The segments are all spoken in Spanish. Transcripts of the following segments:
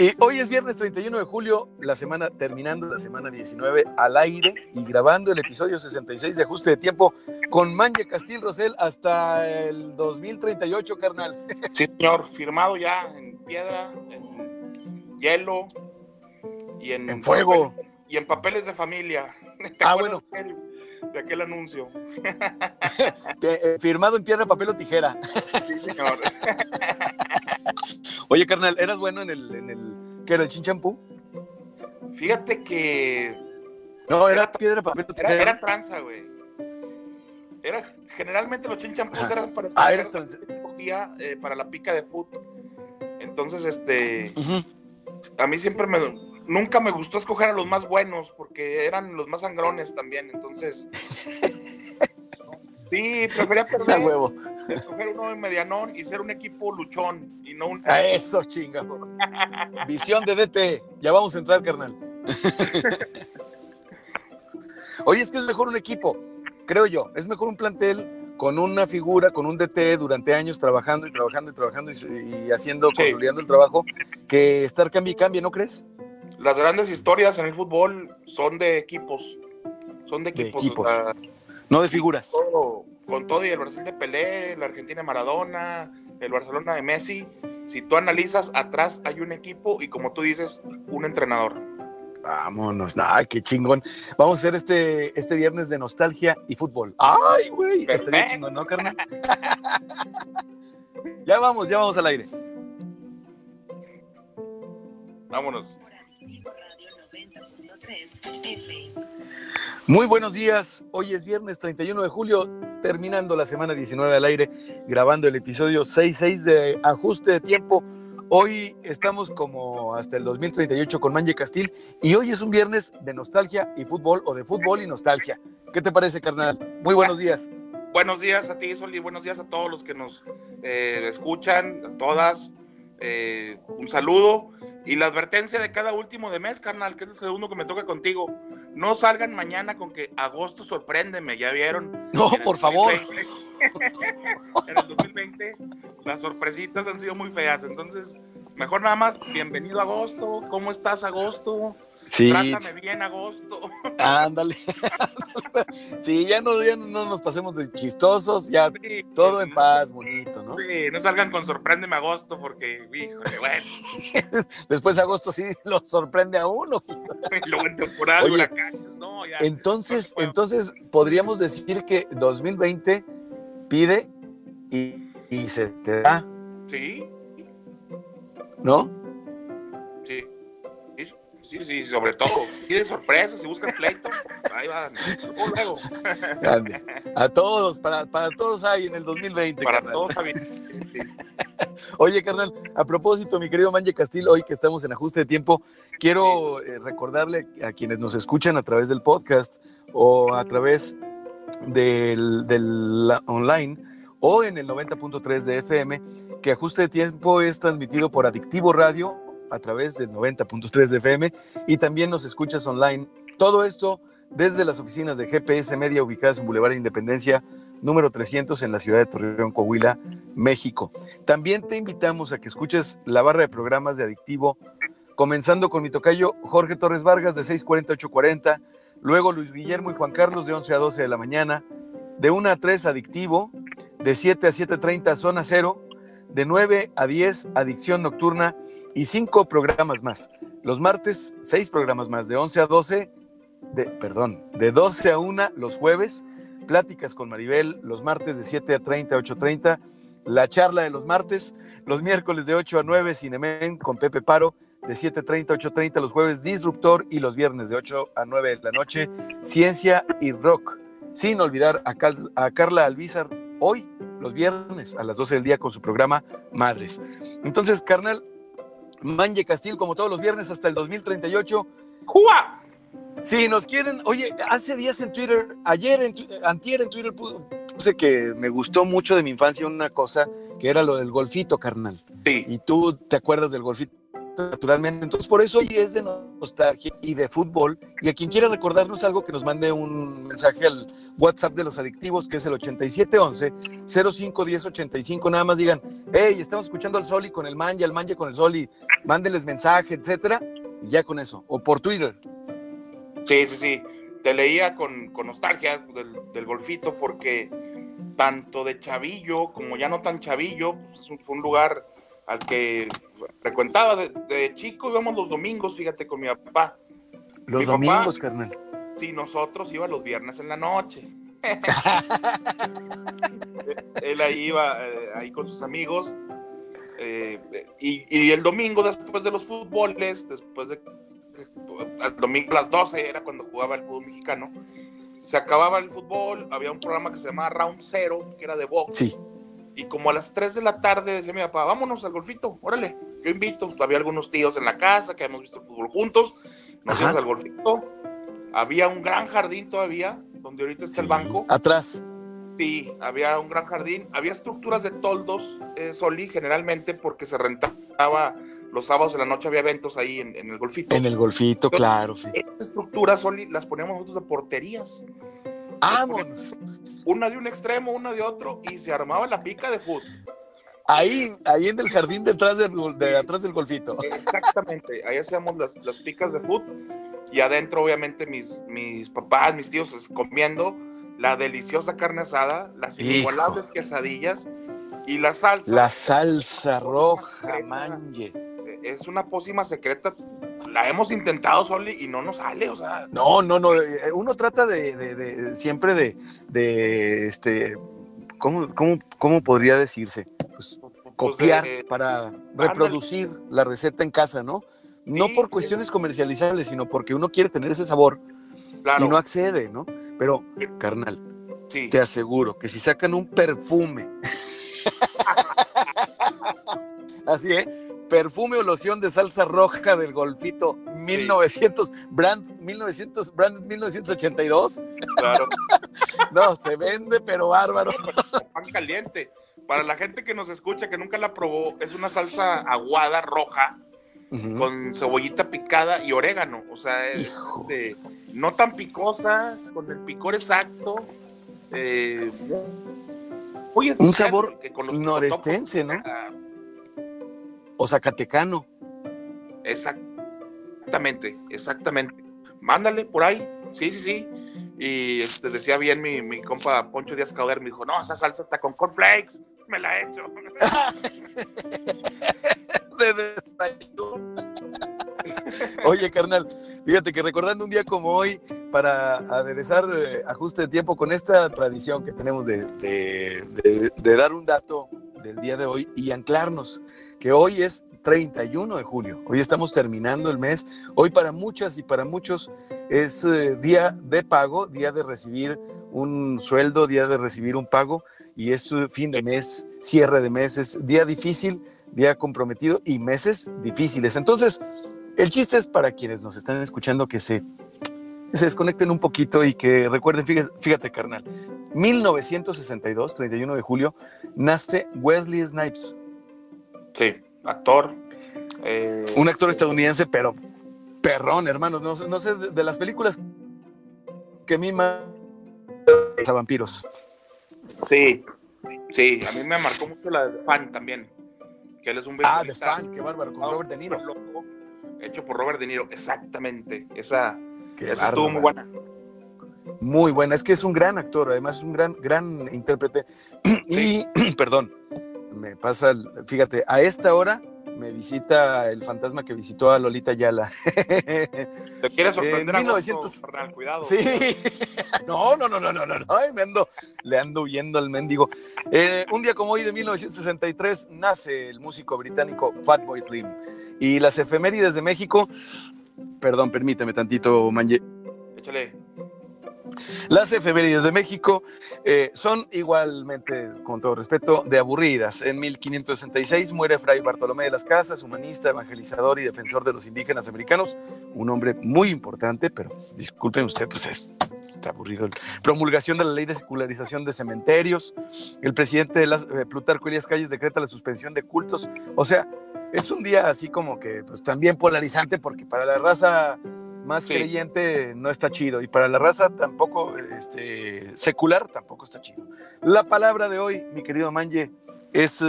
Y hoy es viernes 31 de julio, la semana terminando la semana 19 al aire y grabando el episodio 66 de Ajuste de Tiempo con Manje Castil Rosel hasta el 2038, carnal. Sí, señor, firmado ya en piedra, en hielo y en, En fuego. papel- y en papeles de familia. ¿Te Ah, acuerdas de aquel- de aquel anuncio. Eh, firmado en piedra, papel o tijera. Sí, señor. Oye, carnal, ¿eras bueno en el, en el ¿qué era el chinchampú? Fíjate que No, era piedra, papel era, era tranza, güey. Era, generalmente los chinchampús Ajá. eran para Ah, eres tranza. escogía, eh, para la pica de fútbol. Entonces, este, a mí siempre me, nunca me gustó escoger a los más buenos porque eran los más sangrones también. Entonces, sí, prefería perder, huevo. escoger uno en medianón y ser un equipo luchón y no un. A eso, chinga. Visión de DT. Ya vamos a entrar, carnal. Oye, es que es mejor un equipo, creo yo. Es mejor un plantel con una figura, con un DT durante años trabajando y trabajando y trabajando y, y haciendo, Sí. consolidando el trabajo, que estar cambie y cambie, ¿no crees? Las grandes historias en el fútbol son de equipos. Son de De equipos. equipos. o sea, No de figuras. todo- con todo y el Brasil de Pelé, la Argentina de Maradona, el Barcelona de Messi, si tú analizas, atrás hay un equipo y como tú dices, un entrenador. Vámonos. Ay, qué chingón. Vamos a hacer este, este viernes de nostalgia y fútbol. Ay, güey. Estaría chingón, ¿no, carnal? ya vamos, ya vamos al aire. Vámonos. Muy buenos días. Hoy es viernes 31 de julio, terminando la semana 19 al aire, grabando el episodio 66 de Ajuste de Tiempo. Hoy estamos como hasta el 2038 con Manje Castil y hoy es un viernes de nostalgia y fútbol o de fútbol y nostalgia. ¿Qué te parece, carnal? Muy buenos días. Buenos días a ti, Soli. Buenos días a todos los que nos eh, escuchan, a todas. Eh, un saludo y la advertencia de cada último de mes, carnal, que es el segundo que me toca contigo. No salgan mañana con que agosto sorpréndeme, ¿ya vieron? No, por favor. 2020 en el 2020 las sorpresitas han sido muy feas, entonces mejor nada más, bienvenido a agosto, ¿cómo estás agosto? Sí, Trátame bien agosto. ándale. sí, ya no, ya no nos pasemos de chistosos, ya Sí, todo en paz, bonito, ¿no? Sí, no salgan con sorpréndeme agosto porque, híjole, bueno, Después de agosto sí lo sorprende a uno. luego en temporada Oye, huracanes, no, ya. Entonces, no entonces podríamos decir que 2020 pide y, y se te da, Sí, ¿no? Sí, sí, sobre todo. Y de sorpresa, si buscan pleito, ahí van. Luego. A todos, para, para todos hay en el 2020. para carnal. todos. Sí. Oye, carnal, a propósito, mi querido Manje Castil, hoy que estamos en ajuste de tiempo, quiero eh, recordarle a quienes nos escuchan a través del podcast o a través del, del la- online o en el 90.3 de FM, que ajuste de tiempo es transmitido por Adictivo Radio a través del 90.3 de FM y también nos escuchas online. Todo esto desde las oficinas de GPS Media ubicadas en Boulevard Independencia, número 300 en la ciudad de Torreón, Coahuila, México. También te invitamos a que escuches la barra de programas de Adictivo, comenzando con mi tocayo Jorge Torres Vargas de 6:40 a 8:40, luego Luis Guillermo y Juan Carlos de 11 a 12 de la mañana, de 1 a 3 Adictivo, de 7 a 7:30 Zona Cero, de 9 a 10 Adicción Nocturna y cinco programas más. Los martes, seis programas más, de 11 a 12, de, perdón, de 12 a 1 los jueves, pláticas con Maribel los martes de 7 a 30 a 8.30, la charla de los martes, los miércoles de 8 a 9, Cinemen con Pepe Paro, de 7.30 a 8.30 los jueves, Disruptor y los viernes de 8 a 9 de la noche, Ciencia y Rock. Sin olvidar a, Cal- a Carla Albizar hoy, los viernes a las 12 del día con su programa Madres. Entonces, carnal, Manje Castil, como todos los viernes hasta el 2038. ¡Jua! Si nos quieren, oye, hace días en Twitter, ayer, en, antier en Twitter pu- puse que me gustó mucho de mi infancia una cosa que era lo del golfito, carnal. Sí, Y tú te acuerdas del golfito naturalmente. Entonces, por eso hoy es de nostalgia y de fútbol. Y a quien quiera recordarnos algo, que nos mande un mensaje al WhatsApp de los adictivos, que es el 8711-051085. Nada más digan, hey, estamos escuchando al Soli con el Manja, el Manja con el Soli, mándenles mensaje, etcétera. Y ya con eso. O por Twitter. Sí, sí, sí. Te leía con, nostalgia del, golfito porque tanto de chavillo como ya no tan chavillo, pues fue un lugar al que frecuentaba de, chico, íbamos los domingos, fíjate, con mi papá. Los domingos, carnal. Sí, nosotros íbamos los viernes en la noche. Él ahí iba, eh, ahí con sus amigos. Eh, y, el domingo, después de los fútboles, después de. El domingo a las 12 era cuando jugaba el fútbol mexicano. Se acababa el fútbol, había un programa que se llamaba Round Zero, que era de box. Sí y como a las 3 de la tarde decía mi papá, vámonos al golfito, órale, yo invito. Había algunos tíos en la casa que habíamos visto el fútbol juntos, nos fuimos al golfito. Había un gran jardín todavía, donde ahorita está el banco. Atrás. Sí, había un gran jardín. Había estructuras de toldos, eh, Soli, generalmente porque se rentaba los sábados de la noche, había eventos ahí en, el golfito. En el golfito, claro. Sí. Estas estructuras, Soli, las poníamos nosotros de porterías. ¡Vámonos! Una de un extremo, una de otro, y se armaba la pica de fútbol. Ahí, ahí en el jardín detrás del, de atrás del golfito. Exactamente, ahí hacíamos las, las picas de fútbol y adentro obviamente mis, mis papás, mis tíos comiendo la deliciosa carne asada, las inigualables quesadillas y la salsa. La salsa roja, manje. Es una pócima secreta la hemos intentado, Soli, y no nos sale, o sea. No, no, no. Eh, uno trata de, siempre de, de, este, ¿cómo, cómo, podría decirse? Pues, pues copiar para reproducir la receta en casa, ¿no? No por cuestiones comercializables, sino porque uno quiere tener ese sabor y no accede, ¿no? Pero, carnal, te aseguro que si sacan un perfume, así, ¿eh? Perfume o loción de salsa roja del Golfito 1900, brand 1900, brand 1982. Claro. no, se vende, pero bárbaro. Pan caliente. Para la gente que nos escucha, que nunca la probó, es una salsa aguada roja con cebollita picada y orégano. O sea, es no tan picosa, con el picor exacto. Eh, un sabor norestense, ¿no? O zacatecano. Exactamente, exactamente. Mándale por ahí, sí, sí, sí. Y este, decía bien mi, mi compa Poncho Díaz Cauder, me dijo, no, esa salsa está con cornflakes, me la he hecho. de desayuno. Oye, carnal, fíjate que recordando un día como hoy, para aderezar eh, ajuste de tiempo con esta tradición que tenemos de, de, de dar un dato del día de hoy y anclarnos, que hoy es 31 de julio, hoy estamos terminando el mes, hoy para muchas y para muchos es eh, día de pago, día de recibir un sueldo, día de recibir un pago. Y es eh, fin de mes, cierre de meses, día difícil, día comprometido y meses difíciles. Entonces, el chiste es para quienes nos están escuchando que se, se desconecten un poquito y que recuerden, fíjate, fíjate carnal, 1962, 31 de julio, nace Wesley Snipes. Sí, actor. Eh, un actor estadounidense, pero perrón, hermano. No, sé, de, las películas que a mí más a vampiros. Sí, sí, a mí me marcó mucho la de Fan también. Que él es un Ah, de Fan, qué bárbaro, con Robert De Niro. hecho por Robert De Niro, exactamente. Esa, esa estuvo muy buena. Muy buena, es que es un gran actor, además es un gran, gran intérprete. Y, perdón, me pasa, fíjate, a esta hora me visita el fantasma que visitó a Lolita Yala. Te quieres sorprender en 1900... a cuidado. Sí, no, no, no, no, no, no, no. me ando, le ando huyendo al mendigo. Eh, un día como hoy de 1963 nace el músico británico Fatboy Slim. Y las efemérides de México, perdón, permíteme tantito, Manje. Échale. Las efemérides de México eh, son igualmente, con todo respeto, de aburridas. En 1566 muere Fray Bartolomé de las Casas, humanista, evangelizador y defensor de los indígenas americanos, un hombre muy importante, pero disculpen usted, pues es está aburrido. Promulgación de la ley de secularización de cementerios. El presidente de las, eh, Plutarco Elías Calles decreta la suspensión de cultos. O sea, es un día así como que pues también polarizante porque para la raza más creyente no está chido y para la raza tampoco este, secular tampoco está chido. La palabra de hoy, mi querido Manje, es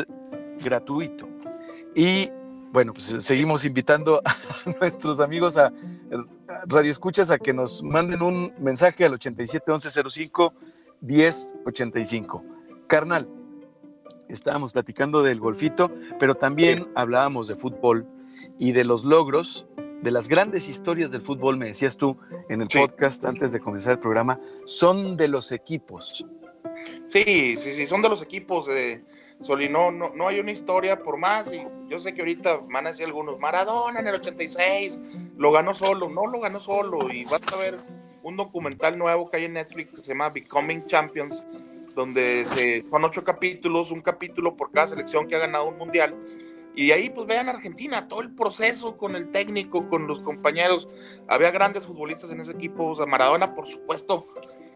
gratuito. Y bueno, pues seguimos invitando a nuestros amigos a, Radio Escuchas a que nos manden un mensaje al 87 11 05 10 85. Carnal, estábamos platicando del golfito, pero también hablábamos de fútbol y de los logros, de las grandes historias del fútbol, me decías tú en el podcast antes de comenzar el programa, son de los equipos. Sí, sí, sí, son de los equipos. Eh, Soli, no, no, hay una historia por más, y yo sé que ahorita van a decir algunos, Maradona en el 86, lo ganó solo, no lo ganó solo, y vas a ver un documental nuevo que hay en Netflix que se llama Becoming Champions, donde se, son ocho capítulos, un capítulo por cada selección que ha ganado un mundial. Y de ahí, pues vean Argentina, todo el proceso con el técnico, con los compañeros. Había grandes futbolistas en ese equipo. O sea, Maradona, por supuesto.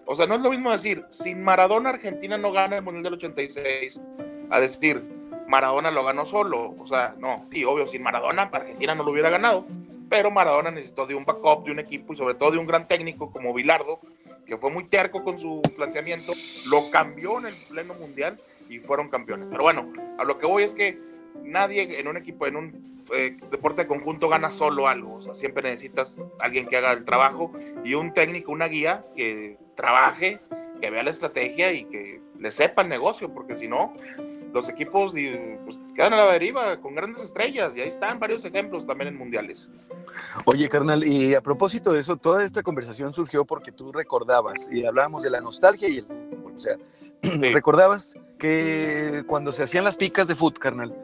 O sea, no es lo mismo decir, sin Maradona, Argentina no gana el Mundial del 86. A decir, Maradona lo ganó solo. O sea, no, sí, obvio, sin Maradona, Argentina no lo hubiera ganado. Pero Maradona necesitó de un backup, de un equipo y sobre todo de un gran técnico como Bilardo, que fue muy terco con su planteamiento, lo cambió en el pleno mundial y fueron campeones. Pero bueno, a lo que voy es que nadie en un equipo, en un eh, deporte de conjunto gana solo algo. O sea, siempre necesitas alguien que haga el trabajo y un técnico, una guía que trabaje, que vea la estrategia y que le sepa el negocio, porque si no, los equipos pues, quedan a la deriva con grandes estrellas y ahí están varios ejemplos también en mundiales. Oye, carnal, y a propósito de eso, toda esta conversación surgió porque tú recordabas y hablábamos de la nostalgia y el o sea, recordabas que cuando se hacían las picas de fútbol, carnal,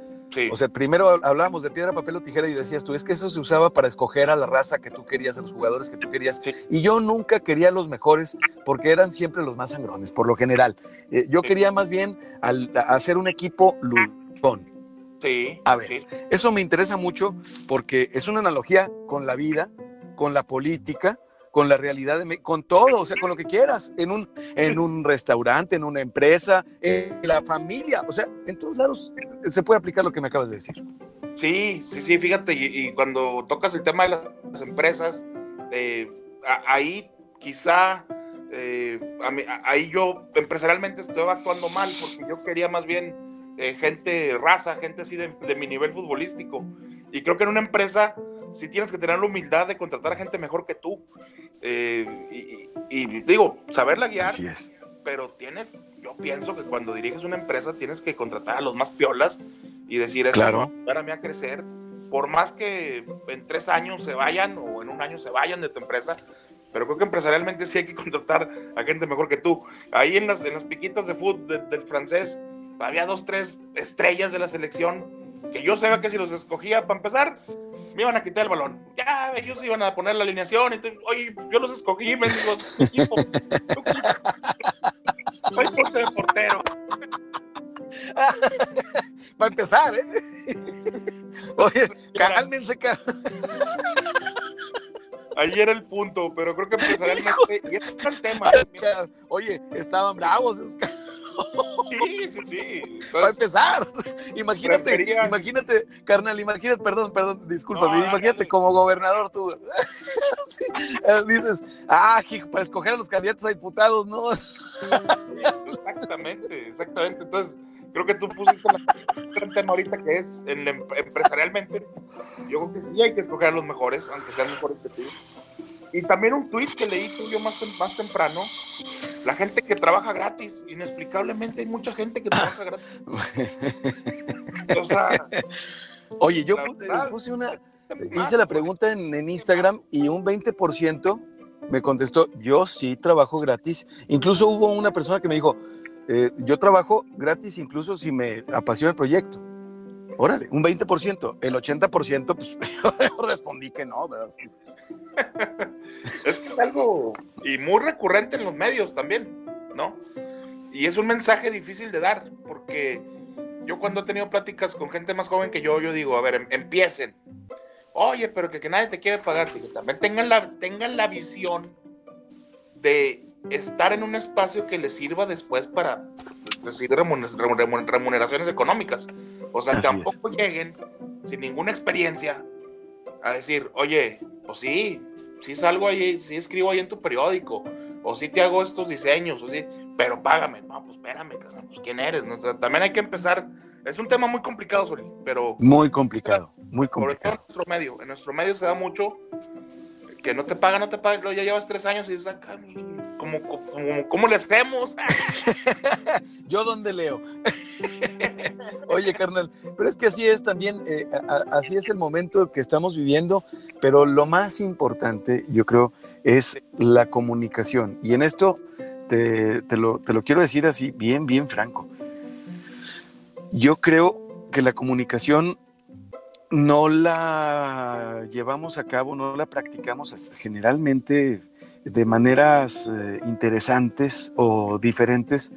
o sea, primero hablábamos de piedra, papel o tijera y decías tú, es que eso se usaba para escoger a la raza que tú querías, a los jugadores que tú querías. Y yo nunca quería los mejores porque eran siempre los más sangrones, por lo general. Eh, yo quería más bien hacer un equipo luchón. Sí. A ver, eso me interesa mucho porque es una analogía con la vida, con la política, con la realidad, de, con todo, o sea, con lo que quieras, en un, en un restaurante, en una empresa, en la familia, o sea, en todos lados se puede aplicar lo que me acabas de decir. Sí, sí, sí, fíjate, y, cuando tocas el tema de las empresas, eh, ahí quizá, eh, ahí yo empresarialmente estoy actuando mal, porque yo quería más bien eh, gente, raza, gente así de, de mi nivel futbolístico, y creo que en una empresa sí tienes que tener la humildad de contratar a gente mejor que tú. Eh, y, digo, saberla guiar. Así es. Pero tienes, yo pienso que cuando diriges una empresa tienes que contratar a los más piolas y decir, eso claro. a mí a crecer. Por más que en tres años se vayan o en un año se vayan de tu empresa, pero creo que empresarialmente sí hay que contratar a gente mejor que tú. Ahí en las, en las piquitas de fútbol del francés, había dos, tres estrellas de la selección que yo sabía que si los escogía para empezar, me iban a quitar el balón. Ya, ellos iban a poner la alineación. Entonces, oye, yo los escogí, me digo, equipo. Soy porte de portero. Para empezar, ¿eh? Oye, cálmense, Ahí era el punto, pero creo que empresarialmente. y es el tema. Oye, estaban bravos. Sí, sí, sí. Para empezar, imagínate, imagínate, carnal, imagínate, perdón, perdón, discúlpame, imagínate como gobernador tú. Eh, dices, ah, para escoger a los candidatos a diputados, ¿no? exactamente, exactamente. Entonces, creo que tú pusiste el tema ahorita que es en empresarialmente. Yo creo que sí hay que escoger a los mejores, aunque sean mejores que tú. Y también un tweet que leí tú yo más, más temprano, la gente que trabaja gratis, inexplicablemente hay mucha gente que trabaja gratis. o sea, Oye, yo puse una, hice la pregunta en, en Instagram y un 20% me contestó, yo sí trabajo gratis. Incluso hubo una persona que me dijo, eh, yo trabajo gratis incluso si me apasiona el proyecto. Órale, un 20%. El 80%, pues yo respondí que no, ¿verdad? es que es algo y muy recurrente en los medios también, ¿no? Y es un mensaje difícil de dar, porque yo cuando he tenido pláticas con gente más joven que yo, yo digo, a ver, em, empiecen. Oye, pero que, que nadie te quiere pagar, que también tengan la, tengan la visión de estar en un espacio que les sirva después para recibir remuneraciones económicas. O sea, tampoco lleguen sin ninguna experiencia, a decir, oye, pues sí, sí salgo ahí, sí escribo ahí en tu periódico, o sí te hago estos diseños, o sí, pero págame. No, pues espérame, pues quién eres. también hay que empezar. Es un tema muy complicado, Soli, pero. Muy complicado, muy complicado. en nuestro medio. En nuestro medio se da mucho que no te paga, no te paga, ya llevas tres años y dices, acá, ah, como, como, ¿cómo le hacemos? Yo dónde leo. Oye, carnal, pero es que así es también, eh, así es el momento que estamos viviendo, pero lo más importante, yo creo, es la comunicación. Y en esto te, lo, te lo quiero decir así, bien, bien franco. Yo creo que la comunicación no la llevamos a cabo, no la practicamos generalmente de maneras eh, interesantes o diferentes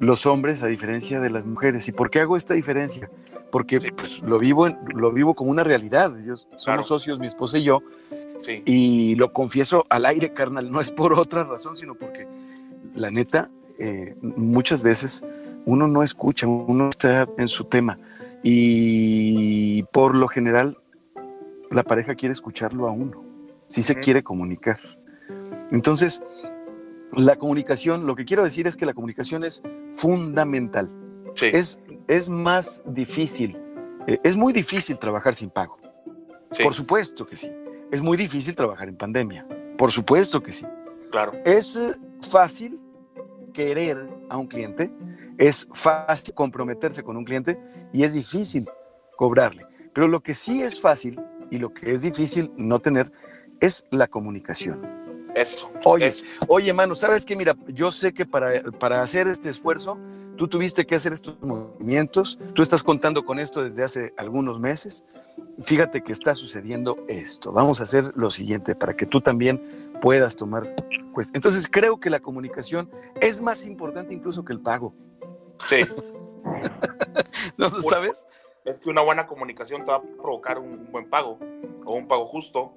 los hombres a diferencia de las mujeres. ¿Y por qué hago esta diferencia? Porque pues, lo, vivo lo vivo como una realidad. somos socios, mi esposa y yo, y lo confieso al aire, carnal, no es por otra razón, sino porque la neta, eh, muchas veces uno no escucha, uno está en su tema y por lo general, la pareja quiere escucharlo a uno, si se quiere comunicar. Entonces, la comunicación, lo que quiero decir es que la comunicación es fundamental. Es, es más difícil, eh, es muy difícil trabajar sin pago. Por supuesto que sí. Es muy difícil trabajar en pandemia. Por supuesto que sí. Claro. Es fácil querer a un cliente, es fácil comprometerse con un cliente y es difícil cobrarle. Pero lo que sí es fácil y lo que es difícil no tener es la comunicación. Eso. Oye, oye, mano, ¿sabes qué? Mira, yo sé que para, para hacer este esfuerzo, tú tuviste que hacer estos movimientos, tú estás contando con esto desde hace algunos meses. Fíjate que está sucediendo esto. Vamos a hacer lo siguiente para que tú también puedas tomar. Pues, entonces creo que la comunicación es más importante incluso que el pago. Sí. ¿No sabes? Es que una buena comunicación te va a provocar un buen pago, o un pago justo,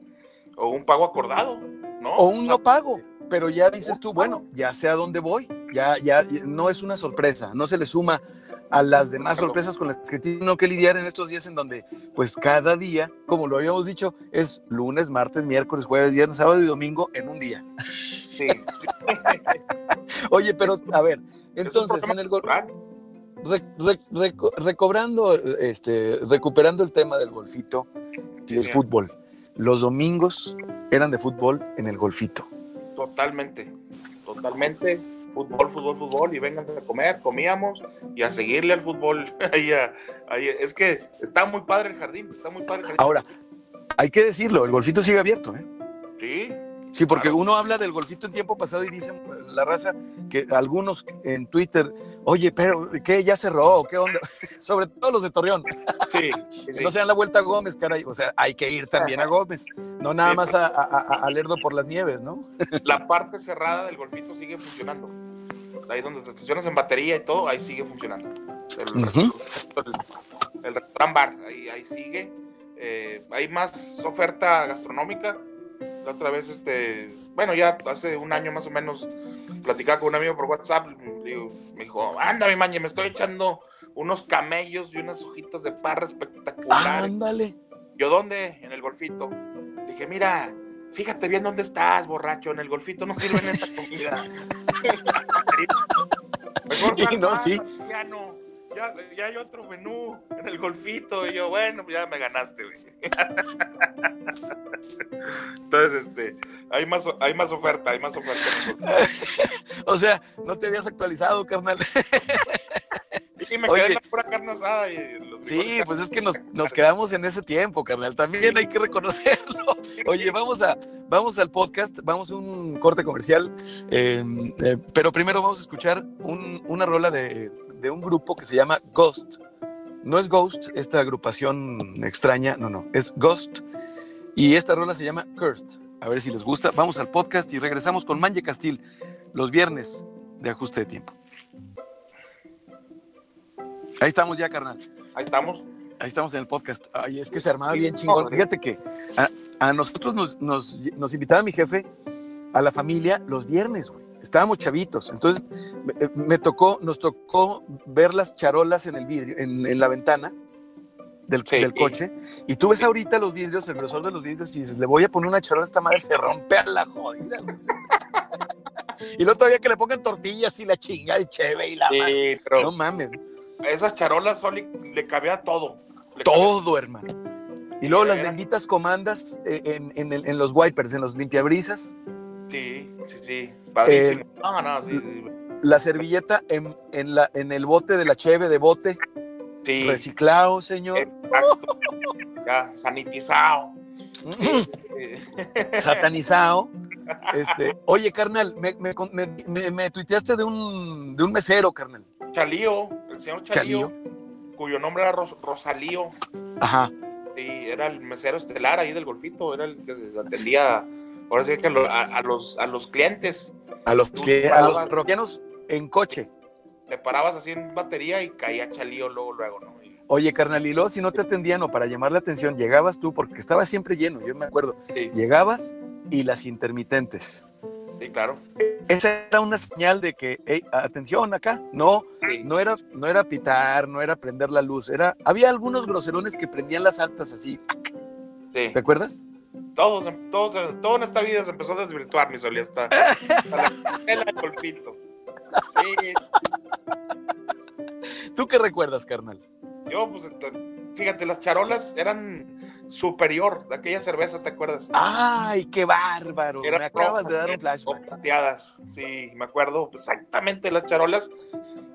o un pago acordado, ¿no? O un no pago, pero ya dices tú, bueno, ya sé a dónde voy, ya, ya, no es una sorpresa, no se le suma a las demás sorpresas con las que tiene que lidiar en estos días en donde, pues cada día, como lo habíamos dicho, es lunes, martes, miércoles, jueves, viernes, sábado y domingo en un día. Sí. Oye, pero a ver, entonces en el recobrando, este, recuperando el tema del golfito, del fútbol. Los domingos eran de fútbol en el golfito. Totalmente, totalmente. Fútbol, fútbol, fútbol, y vénganse a comer, comíamos y a seguirle al fútbol. es que está muy padre el jardín, está muy padre el jardín. Ahora, hay que decirlo, el golfito sigue abierto, ¿eh? Sí, Sí, porque uno habla del golfito en tiempo pasado y dicen la raza que algunos en Twitter, oye, pero ¿qué? ¿Ya cerró? ¿Qué onda? Sobre todo los de Torreón. Sí. No se dan la vuelta a Gómez, caray. O sea, hay que ir también a Gómez, no nada más a, a, Lerdo por las nieves, ¿no? La parte cerrada del golfito sigue funcionando. Ahí donde te estacionas en batería y todo, ahí sigue funcionando. El, restaurant bar, ahí, ahí sigue. Eh, hay más oferta gastronómica la otra vez, este, bueno, ya hace un año más o menos, platicaba con un amigo por WhatsApp, me dijo, anda mi maña, me estoy echando unos camellos y unas hojitas de parra espectaculares. Ándale. ¿Yo dónde? En el golfito. Dije, mira, fíjate bien dónde estás, borracho, en el golfito no sirven esta comida. Mejor sí, no, sí ya, hay otro menú en el golfito. Y yo, bueno, ya me ganaste, güey. Entonces, este, hay más, hay más oferta, hay más oferta. o sea, no te habías actualizado, carnal. Y me quedé en la pura carne asada. Y sí, pues es que nos, nos, quedamos en ese tiempo, carnal. También hay que reconocerlo. Oye, vamos, a, vamos al podcast, vamos a un corte comercial, em, eh, pero primero vamos a escuchar un, una rola de, de un grupo que se llama Ghost. No es Ghost, esta agrupación extraña, no, no, es Ghost. Y esta rola se llama Cursed. A ver si les gusta. Vamos al podcast y regresamos con Manje Castil los viernes de ajuste de tiempo. Ahí estamos ya, carnal. Ahí estamos. Ahí estamos en el podcast. Ay, es que se armaba bien chingón. Fíjate que a, nosotros nos, nos, nos invitaba mi jefe a la familia los viernes, güey estábamos chavitos, entonces me, tocó, nos tocó ver las charolas en el vidrio, en, la ventana, del, Sí. del coche. Y tú ves ahorita los vidrios, el grosor de los vidrios, y dices, le voy a poner una charola a esta madre, se rompe a la jodida. y luego todavía que le pongan tortillas y la chinga y cheve y la madre. Pero No mames, esas charolas Soli le cabía todo. Le cabía- todo, hermano. Y luego las benditas comandas eh, en, en en los wipers, en los limpiabrisas, Sí, sí, sí. Padrísimo. Eh, no, no, sí, sí. la servilleta en, en la, en el bote de la cheve de bote, Sí, reciclado, señor. exacto. Ya, sanitizado. Eh, satanizado. Este, oye, carnal, me, me, me, me- me tuiteaste de un, de un mesero, carnal. Chalío, el señor Chalío, cuyo nombre era Ros- Rosalío. Ajá. Sí, era el mesero estelar ahí del golfito, era el que atendía, ahora sí que a, lo- a- a los, a los clientes. A los, que- a los parroquianos en coche. Te parabas así en batería y caía Chalío luego, luego, ¿no? Y- Oye, carnal, y luego si no te atendían o para llamar la atención, llegabas tú, porque estaba siempre lleno, yo me acuerdo. sí, Llegabas y las intermitentes. sí, claro. Esa era una señal de que, "Ey, atención acá. No, Sí, no era, no era pitar, no era prender la luz, era, había algunos groserones que prendían las altas así, sí. ¿te acuerdas? Todos, todos, todo en esta vida se empezó a desvirtuar, mi Soli, hasta, hasta la escuela del golfito. Sí, ¿Tú qué recuerdas, carnal? yo, pues, fíjate, las charolas eran superior de aquella cerveza, ¿te acuerdas? ¡Ay, qué bárbaro! Eran me acabas de dar un flashback. Plateadas, sí, me acuerdo exactamente las charolas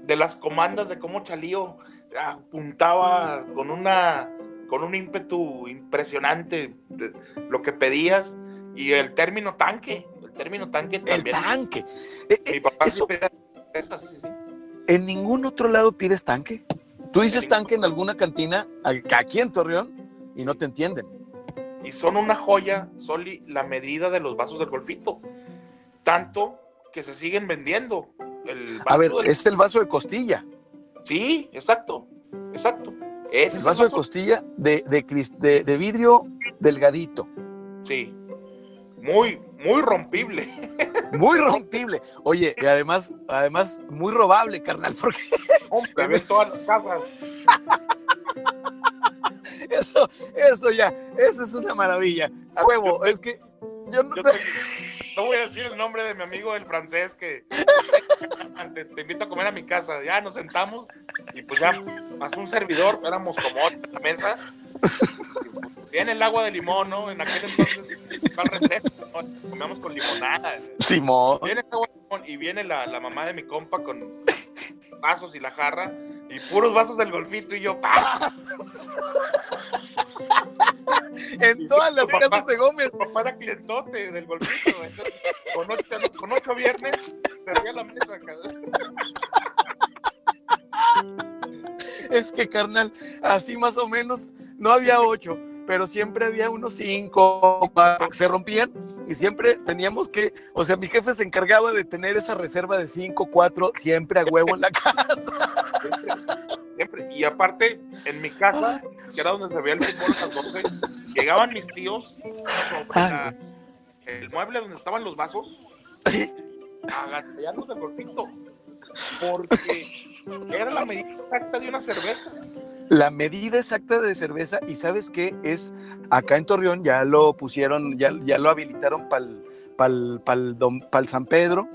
de las comandas de cómo Chalío apuntaba con una con un ímpetu impresionante de lo que pedías y el término tanque, el término tanque El también. tanque. Eh, eh, Mi papá eso- esa, sí, sí. ¿En ningún otro lado pides tanque? Tú dices tanque en alguna cantina aquí en Torreón y no te entienden. Y son una joya, Soli, la medida de los vasos del golfito. Tanto que se siguen vendiendo. El vaso A ver, del- es el vaso de costilla. Sí, exacto, exacto. Ese es El vaso de costilla de, de, de- de vidrio delgadito. Sí. Muy, muy rompible. Muy rompible. Oye, y además, además, muy robable, carnal, porque Hombre, ves todas las casas. eso, eso ya, eso es una maravilla. A huevo, es que yo no. Yo te- no voy a decir el nombre de mi amigo el francés que te, te invito a comer a mi casa. Ya nos sentamos y pues ya pasó un servidor, éramos como en la mesa. Viene el agua de limón, ¿no? En aquel entonces refresco, ¿no? comíamos con limonada. Simón. Viene el agua de limón y viene la, la mamá de mi compa con vasos y la jarra y puros vasos del golfito y yo, ¡pah! En todas las papá- casas de Gómez. Papá era clientote del golfito. entonces, con, ocho, con ocho viernes servía la mesa. cabrón. Es que, carnal, así más o menos, no había ocho, pero siempre había unos cinco, cuatro, que se rompían y siempre teníamos que, o sea, mi jefe se encargaba de tener esa reserva de cinco, cuatro, siempre a huevo en la casa. Siempre, siempre. Y aparte, en mi casa, que era donde se veía el fútbol a las 12, llegaban mis tíos sobre la- el mueble donde estaban los vasos, agatearlos del golfito. Porque era la medida exacta de una cerveza. La medida exacta de cerveza, y sabes qué es, acá en Torreón ya lo pusieron, ya, ya lo habilitaron para el pal, pal, don- pal San Pedro,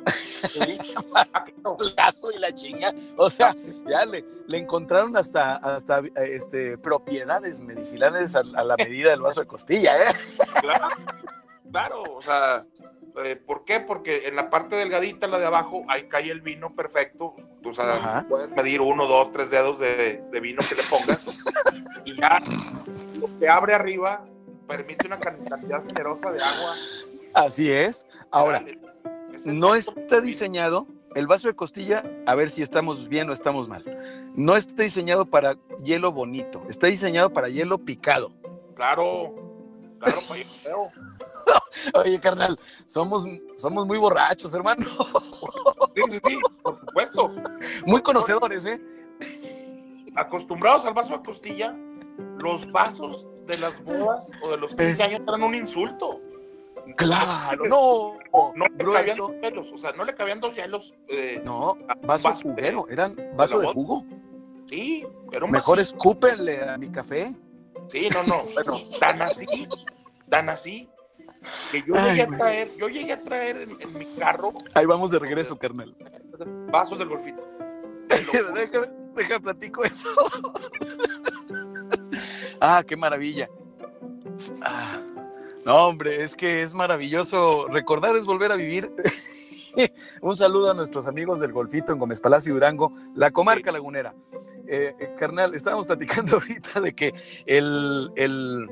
lazo y la chinga. O sea, ya le, le encontraron hasta, hasta este, propiedades medicinales a, a la medida del vaso de costilla, ¿eh? Claro, claro, o sea, eh, ¿por qué? Porque en la parte delgadita, la de abajo, ahí cae el vino perfecto. O sea, Ajá. puedes medir uno, dos, tres dedos de, de vino que le pongas. y ya lo que abre arriba permite una can- cantidad generosa de agua. Así es. Ahora, Es no está diseñado, el vaso de costilla, a ver si estamos bien o estamos mal, no está diseñado para hielo bonito, está diseñado para hielo picado. Claro, claro, pa' yo creo. Oye, carnal, somos, somos muy borrachos, hermano. Sí, sí, sí, por supuesto. Muy conocedores, ¿eh? Acostumbrados al vaso a costilla, los vasos de las bodas o de los 15 años eran un insulto. Claro, no. No le cabían dos hielos, o sea, no le cabían dos hielos. eh, No, vaso vaso juguero, eran vaso de boda. jugo. Sí, un Mejor vasito. escúpenle a mi café. Sí, no, no, bueno, tan así, tan así, que yo llegué a traer, yo llegué a traer en, mi carro. Ahí vamos de regreso, carnal. Vasos del golfito. déjame platico eso. ah, qué maravilla. Ah, no, hombre, es que es maravilloso. Recordar es volver a vivir. Un saludo a nuestros amigos del Golfito en Gómez Palacio y Durango, la comarca lagunera. Eh, eh, carnal, estábamos platicando ahorita de que el, el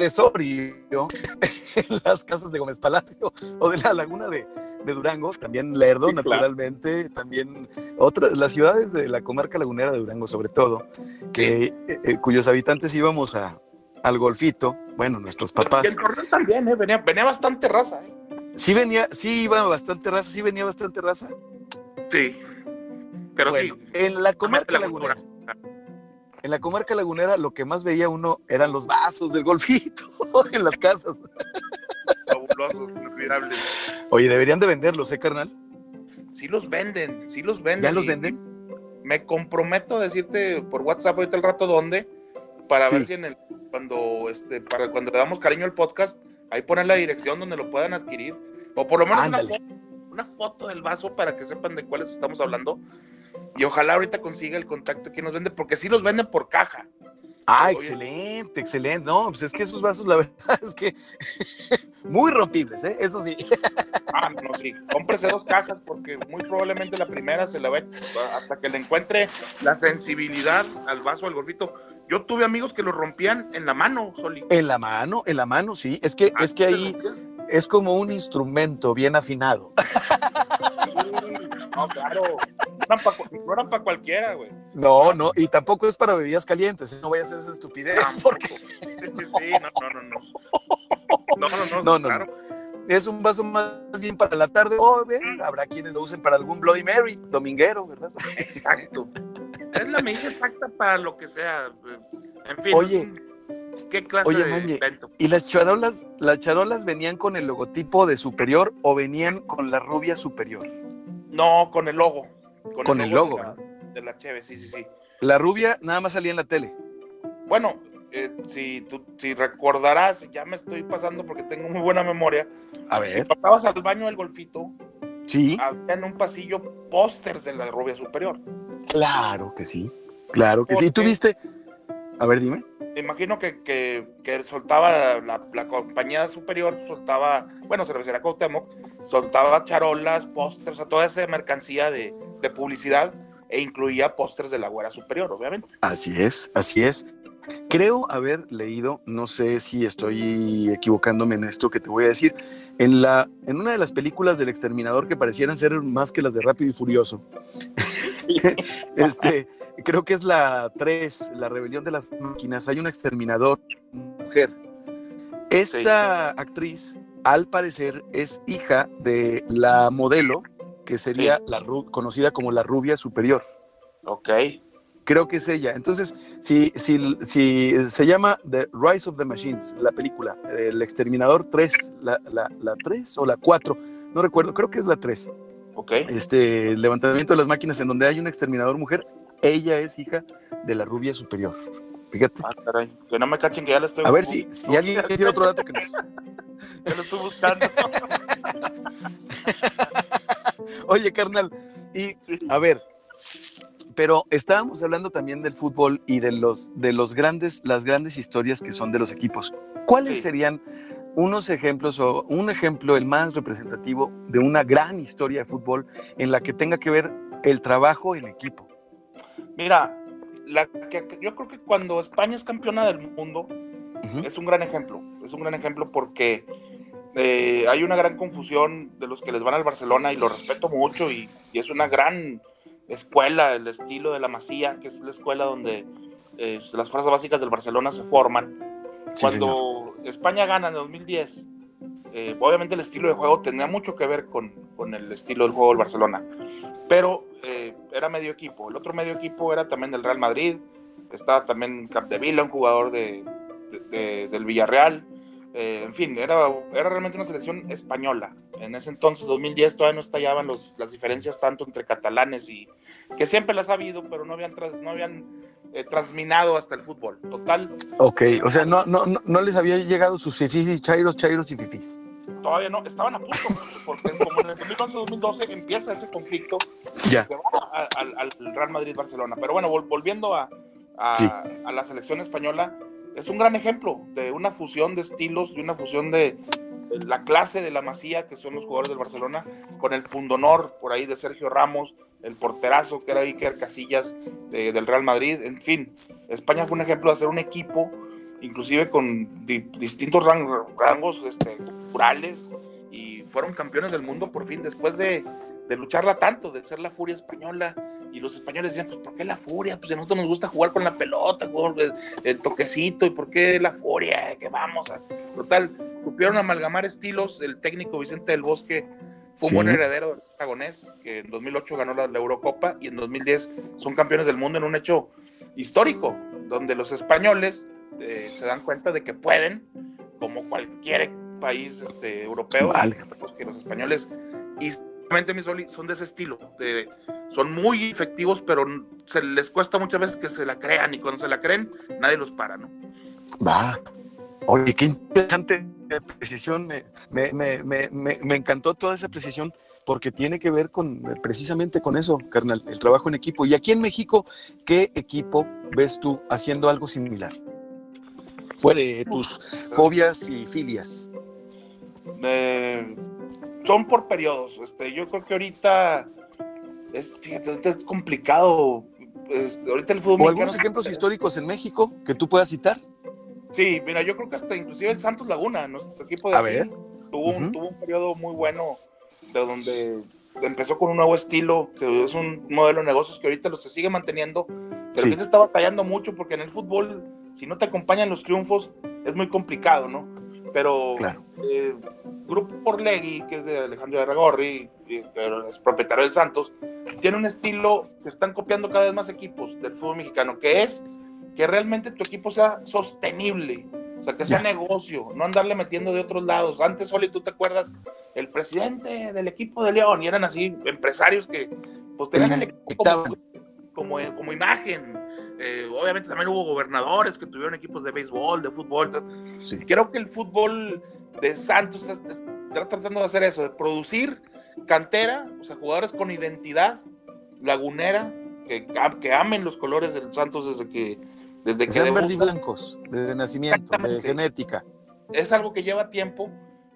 accesorio en las casas de Gómez Palacio o de la laguna de, de Durango, también Lerdo, naturalmente, también otras, las ciudades de la comarca lagunera de Durango, sobre todo, que, eh, cuyos habitantes íbamos a, al golfito, bueno, nuestros papás. el también, ¿eh? venía, venía bastante raza. ¿eh? Sí venía, sí iba bastante raza, sí venía bastante raza. Sí, pero sí. En la comarca lagunera. En la comarca lagunera lo que más veía uno eran los vasos del golfito en las casas. Fabulosos, admirables. Oye, deberían de venderlos, ¿eh, carnal? Sí los venden, sí los venden. ¿Ya los venden? Me comprometo a decirte por WhatsApp ahorita el rato dónde, para ver si en el, cuando, este, para cuando le damos cariño al podcast, ahí ponen la dirección donde lo puedan adquirir. O por lo menos una foto, una foto, del vaso para que sepan de cuáles estamos hablando. Y ojalá ahorita consiga el contacto que nos vende, porque sí los venden por caja. Ah, excelente, excelente. No, pues es que esos vasos, la verdad es que muy rompibles, ¿eh? Eso sí. Ah, no, sí. Cómprese dos cajas porque muy probablemente la primera se la ve hasta que le encuentre la sensibilidad al vaso, al gorrito. Yo tuve amigos que lo rompían en la mano, Soli. En la mano, en la mano, sí. Es que, es que ahí es como un instrumento bien afinado. no, claro. No eran para cualquiera, güey. No, no, y tampoco es para bebidas calientes. ¿eh? No voy a hacer esa estupidez. Porque... Sí, no, no, no, no. No, no, no, no, claro. Es un vaso más bien para la tarde. O bien, habrá quienes lo usen para algún Bloody Mary, dominguero, ¿verdad? Exacto. Es la medida exacta para lo que sea. En fin. Oye. ¿Qué clase de invento? ¿Y las charolas, las charolas venían con el logotipo de superior o venían con la rubia superior? No, con el logo. Con, el, logo. De la, Cheve, sí, sí, sí. La rubia nada más salía en la tele. Bueno, eh, si tú si recordarás, ya me estoy pasando porque tengo muy buena memoria. A ver. Si pasabas al baño del golfito, sí. había en un pasillo pósters de la rubia superior. Claro que sí, claro que sí. ¿Tú viste? A ver, dime. Me imagino que, que, soltaba la, la, compañía superior, soltaba, bueno, cervecería Cuauhtémoc, soltaba charolas, pósters, o toda esa mercancía de, de publicidad e incluía pósters de la güera superior, obviamente. Así es, así es. Creo haber leído, no sé si estoy equivocándome en esto que te voy a decir, en, la, en una de las películas del exterminador que parecieran ser más que las de Rápido y Furioso. este, creo que es la 3, la rebelión de las máquinas. Hay un exterminador, mujer. Esta actriz, al parecer, es hija de la modelo que sería la conocida como la rubia superior. Ok creo que es ella. Entonces, si, si, si se llama The Rise of the Machines, la película, El Exterminador 3, la, la, la 3 o la 4, no recuerdo, creo que es la 3. Ok. Este, levantamiento de las máquinas en donde hay un exterminador mujer, ella es hija de la rubia superior. Fíjate. Ah, caray. Que no me cachen que ya la estoy A ver si, si alguien tiene otro dato que nos. Yo lo estoy buscando. Oye, carnal. Y a ver, pero estábamos hablando también del fútbol y de los, de los grandes, las grandes historias que son de los equipos. ¿Cuáles serían unos ejemplos o un ejemplo, el más representativo de una gran historia de fútbol en la que tenga que ver el trabajo en equipo? Mira, la yo creo que cuando España es campeona del mundo, es un gran ejemplo. Es un gran ejemplo porque eh, hay una gran confusión de los que les van al Barcelona y lo respeto mucho y es una gran escuela, el estilo de la Masía, que es la escuela donde eh, las fuerzas básicas del Barcelona se forman. Cuando España gana en 2010, eh, obviamente el estilo de juego tenía mucho que ver con, con el estilo del juego del Barcelona, pero eh, era medio equipo. El otro medio equipo era también del Real Madrid, estaba también Capdevila, un jugador de, del Villarreal, eh, en fin, era, era realmente una selección española. En ese entonces, 2010, todavía no estallaban los, las diferencias tanto entre catalanes y que siempre las ha habido, pero no habían, tras, no habían eh, transminado hasta el fútbol. Total. Ok, o sea, no, no, no, les había llegado sus fifis, chairos, chairos y fifis. Todavía no, estaban a punto, porque como en el 2011-2012 empieza ese conflicto ya. se va al Real Madrid-Barcelona. Pero bueno, volviendo a, a, a la selección española, es un gran ejemplo de una fusión de estilos, de una fusión de, la clase de la Masía, que son los jugadores del Barcelona, con el pundonor por ahí de Sergio Ramos, el porterazo que era Iker Casillas del Real Madrid, en fin, España fue un ejemplo de hacer un equipo, inclusive con distintos rangos este, culturales, y fueron campeones del mundo por fin, después de, de lucharla tanto, de ser la furia española, y los españoles decían, pues ¿por qué la furia? Pues a nosotros nos gusta jugar con la pelota, el, toquecito, ¿y por qué la furia? Que vamos a... Total, supieron amalgamar estilos, el técnico Vicente del Bosque fue un buen heredero del Aragonés, que en 2008 ganó la, Eurocopa y en 2010 son campeones del mundo en un hecho histórico, donde los españoles eh, se dan cuenta de que pueden, como cualquier país este, europeo, pues que los españoles y mis son de ese estilo, son muy efectivos, pero se les cuesta muchas veces que se la crean y cuando se la creen, nadie los para, ¿no? Va. Oye, qué interesante precisión, me, me, me, me, encantó toda esa precisión porque tiene que ver con precisamente con eso, carnal, el trabajo en equipo. Y aquí en México, ¿qué equipo ves tú haciendo algo similar? Fue de tus fobias y filias. Eh, son por periodos. Este, yo creo que ahorita es, fíjate, es complicado. Este, ahorita el fútbol. ¿O algunos ejemplos históricos en México que tú puedas citar? Sí, mira, yo creo que hasta inclusive el Santos Laguna, nuestro equipo de aquí, tuvo, un, tuvo un periodo muy bueno de donde empezó con un nuevo estilo, que es un modelo de negocios que ahorita lo se sigue manteniendo, pero sí. se está batallando mucho porque en el fútbol, si no te acompañan los triunfos, es muy complicado, ¿no? Pero claro. eh, Grupo Porlegui, que es de Alejandro Arragorri, que es propietario del Santos, tiene un estilo que están copiando cada vez más equipos del fútbol mexicano, que es que realmente tu equipo sea sostenible, o sea, que sea negocio, no andarle metiendo de otros lados. Antes, Oli, tú te acuerdas, el presidente del equipo de León, y eran así empresarios que pues tenían el equipo como, como, imagen. Eh, obviamente también hubo gobernadores que tuvieron equipos de béisbol, de fútbol. Sí. Creo que el fútbol de Santos está tratando de hacer eso, de producir cantera, o sea, jugadores con identidad lagunera, que, que amen los colores del Santos desde que... Desde que sean verdes y blancos, desde nacimiento, de genética. Es algo que lleva tiempo,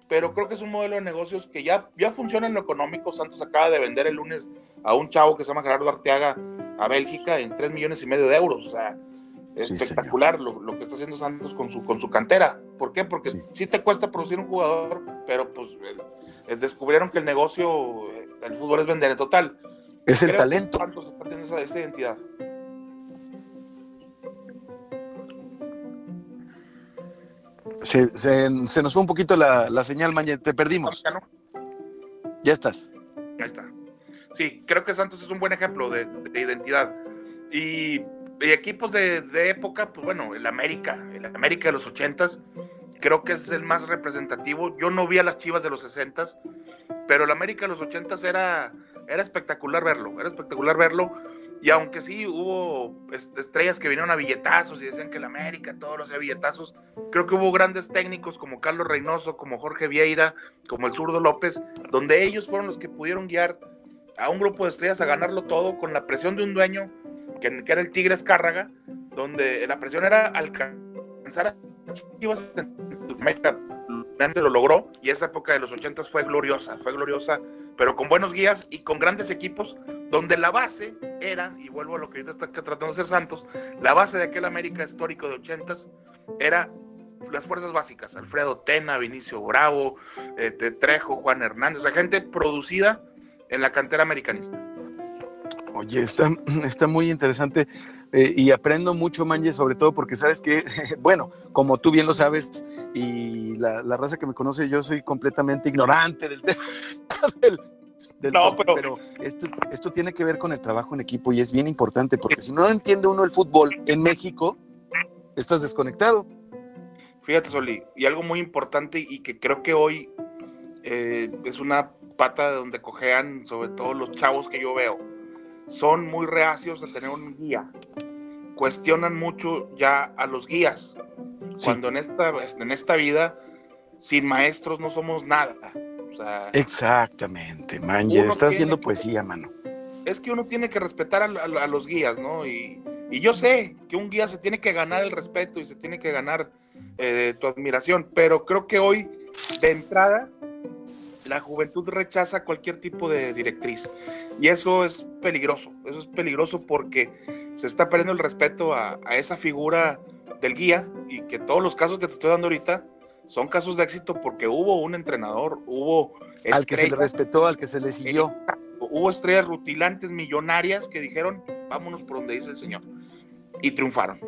pero creo que es un modelo de negocios que ya, ya funciona en lo económico. Santos acaba de vender el lunes a un chavo que se llama Gerardo Arteaga a Bélgica en 3 millones y medio de euros. O sea, espectacular lo, lo, que está haciendo Santos con su, con su cantera. ¿Por qué? Porque sí. te cuesta producir un jugador, pero pues descubrieron que el negocio, el fútbol es vender en total. Es el talento. Santos está teniendo esa, esa identidad. Se, se, se, nos fue un poquito la, la señal, Mañez, te perdimos. ¿Ya, ya estás. Ahí está. Sí, creo que Santos es un buen ejemplo de, de identidad. Y y equipos de, de, época, pues bueno, el América, el América de los 80s, creo que es el más representativo. Yo no vi a las Chivas de los 60s, pero el América de los 80s era, era espectacular verlo, era espectacular verlo. Y aunque sí hubo estrellas que vinieron a billetazos y decían que el América todos los billetazos, creo que hubo grandes técnicos como Carlos Reynoso, como Jorge Vieira, como el zurdo López, donde ellos fueron los que pudieron guiar a un grupo de estrellas a ganarlo todo con la presión de un dueño que, era el Tigres Cárraga, donde la presión era alcanzar a Chivas lo logró y esa época de los 80 fue gloriosa, fue gloriosa, pero con buenos guías y con grandes equipos, donde la base era, y vuelvo a lo que ahorita está tratando de hacer Santos, la base de aquel América histórico de 80 era las fuerzas básicas, Alfredo Tena, Vinicio Bravo, eh, Trejo, Juan Hernández, o gente producida en la cantera americanista. Oye, está, está muy interesante eh, y aprendo mucho, Manje, sobre todo porque sabes que, bueno, como tú bien lo sabes y la, la, raza que me conoce, yo soy completamente ignorante del tema. Del, del no, pero, pero esto, esto, tiene que ver con el trabajo en equipo y es bien importante porque si no entiende uno el fútbol en México, estás desconectado. Fíjate, Soli, y algo muy importante y que creo que hoy eh, es una pata de donde cojean, sobre todo los chavos que yo veo. Son muy reacios a tener un guía. Cuestionan mucho ya a los guías. Cuando en esta, en esta vida, sin maestros no somos nada. Exactamente, man. Ya está haciendo poesía, mano. Es que uno tiene que respetar a, los guías, ¿no? Y, y, yo sé que un guía se tiene que ganar el respeto y se tiene que ganar eh, tu admiración, pero creo que hoy, de entrada, la juventud rechaza cualquier tipo de directriz. Y eso es peligroso. Eso es peligroso porque se está perdiendo el respeto a, esa figura del guía y que todos los casos que te estoy dando ahorita son casos de éxito porque hubo un entrenador, hubo... Al que se le respetó, al que se le siguió. Hubo estrellas rutilantes millonarias que dijeron, vámonos por donde dice el Señor. Y triunfaron.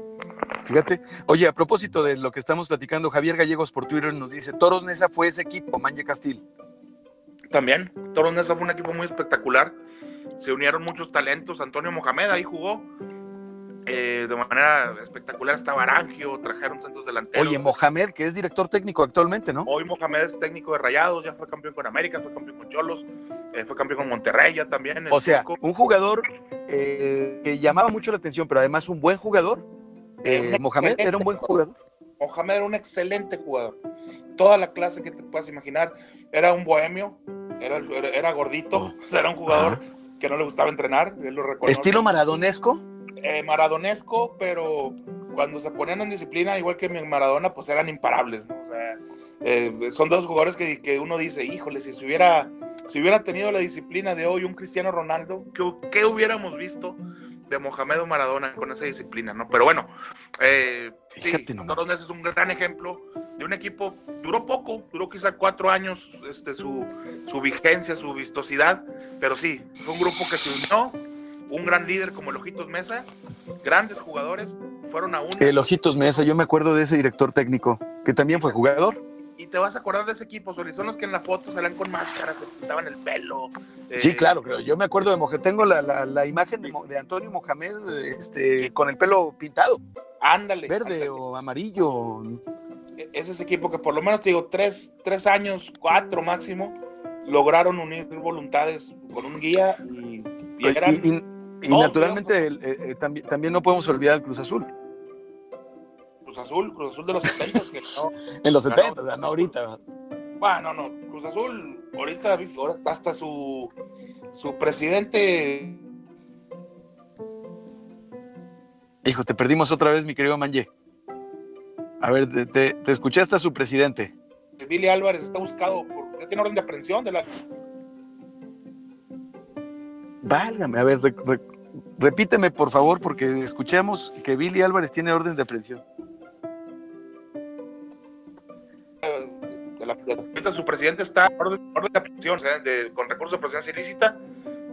Fíjate, oye, a propósito de lo que estamos platicando, Javier Gallegos por Twitter nos dice, Toros Nesa fue ese equipo, Manje Castil. También, Toros fue un equipo muy espectacular. Se unieron muchos talentos. Antonio Mohamed ahí jugó eh, de manera espectacular. Estaba Arangio, trajeron centros delanteros. Oye, Mohamed, que es director técnico actualmente, ¿no? Hoy Mohamed es técnico de Rayados, ya fue campeón con América, fue campeón con Cholos, eh, fue campeón con Monterrey ya también. O sea, un jugador eh, que llamaba mucho la atención, pero además un buen jugador. Mohamed era un buen jugador. Mohamed era un excelente jugador. Toda la clase que te puedas imaginar. Era un bohemio, era, era gordito, oh. era un jugador que no le gustaba entrenar, él lo ¿Estilo maradonesco? Eh, maradonesco, pero cuando se ponían en disciplina, igual que mi Maradona, pues eran imparables, ¿no? O sea, eh, son dos jugadores que, que, uno dice, híjole, si se hubiera, si hubiera tenido la disciplina de hoy un Cristiano Ronaldo, ¿qué, qué hubiéramos visto de Mohamed Maradona con esa disciplina, ¿no? Pero bueno, eh, sí, es un gran ejemplo de un equipo, duró poco, duró quizá cuatro años este, su, su vigencia, su vistosidad, pero sí, fue un grupo que se unió, un gran líder como el Ojitos Mesa, grandes jugadores, fueron a un... El Ojitos Mesa, yo me acuerdo de ese director técnico, que también fue jugador y te vas a acordar de ese equipo, Soli. Son los que en la foto salían con máscaras, se pintaban el pelo. sí, eh, claro, creo. Yo me acuerdo de Mohamed. Tengo la, imagen de, Antonio Mohamed este, con el pelo pintado. Ándale. Verde o amarillo. E, es ese equipo que por lo menos te digo, tres, años, cuatro máximo, lograron unir voluntades con un guía y, y, naturalmente eh, eh, también, también no podemos olvidar el Cruz Azul. Cruz Azul, Cruz Azul de los 70. Que no, en los 70, no ahorita. Bueno, no, Cruz Azul, ahorita ahora está hasta su, su presidente. Hijo, te perdimos otra vez, mi querido Manje. A ver, te, te, escuché hasta su presidente. Billy Álvarez está buscado por. Ya tiene orden de aprehensión de la. Válgame, a ver, repíteme por favor, porque escuchamos que Billy Álvarez tiene orden de aprehensión. Su presidente está en orden, de aprehensión, con recurso de procedencia ilícita.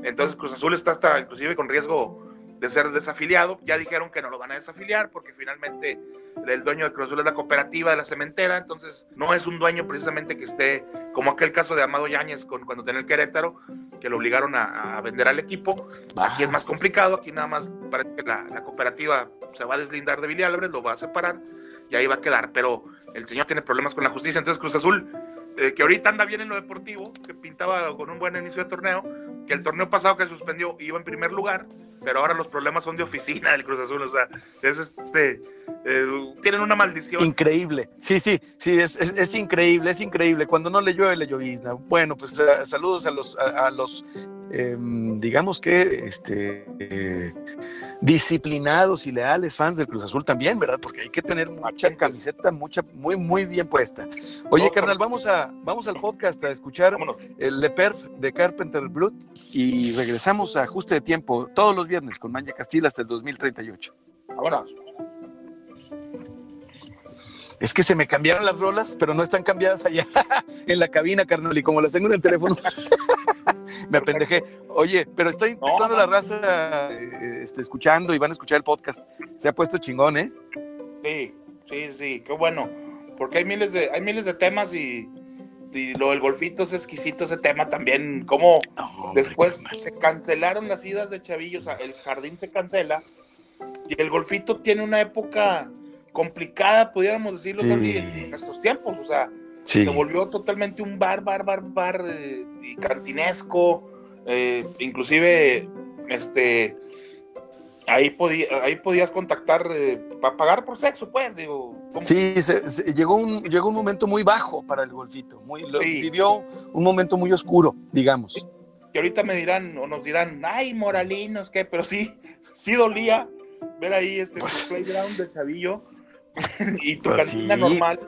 Entonces Cruz Azul está hasta inclusive con riesgo de ser desafiliado. Ya dijeron que no lo van a desafiliar porque finalmente el dueño de Cruz Azul es la cooperativa de la cementera, entonces no es un dueño precisamente que esté como aquel caso de Amado Yáñez con, cuando tenía el Querétaro, que lo obligaron a, vender al equipo. Aquí es más complicado, aquí nada más parece que la, la cooperativa se va a deslindar de Álvarez, lo va a separar y ahí va a quedar, pero el señor tiene problemas con la justicia, entonces Cruz Azul eh, que ahorita anda bien en lo deportivo, que pintaba con un buen inicio de torneo, que el torneo pasado que suspendió iba en primer lugar, pero ahora los problemas son de oficina del Cruz Azul, o sea, es este, eh, tienen una maldición. Increíble, sí, sí, sí, es, es, increíble, es increíble, cuando no le llueve, le llovizna. Bueno, pues saludos a los, a los Em, digamos que este, eh, disciplinados y leales fans del Cruz Azul también, ¿verdad? Porque hay que tener mucha camiseta, mucha, muy, muy bien puesta. Oye, carnal, vamos, a, vamos al podcast a escuchar el Le Perf de Carpenter Brut y regresamos a ajuste de tiempo todos los viernes con Manja Castilla hasta el 2038. Vámonos. Es que se me cambiaron las rolas, pero no están cambiadas allá en la cabina, carnal, y como las tengo en el teléfono. me apendejé. Oye, pero estoy invitando a la raza eh, este, escuchando y van a escuchar el podcast. Se ha puesto chingón, ¿eh? Sí, sí, sí, qué bueno. Porque hay miles de, hay miles de temas y, lo del golfito es exquisito ese tema también. Como después se cancelaron las idas de chavillos, el jardín se cancela y el golfito tiene una época complicada, pudiéramos decirlo, en estos tiempos. O sea, se volvió totalmente un bar, bar, bar, bar eh, y cantinesco. Eh, inclusive, este, ahí, podía, ahí podías contactar eh, para pagar por sexo, pues, digo. Sí, llegó, un, llegó un momento muy bajo para el golfito, muy, vivió un momento muy oscuro, digamos. Y ahorita me dirán, o nos dirán, ay, moralinos, ¿qué? Pero sí, sí dolía ver ahí este pues playground del chavillo y tu pues cantina normal.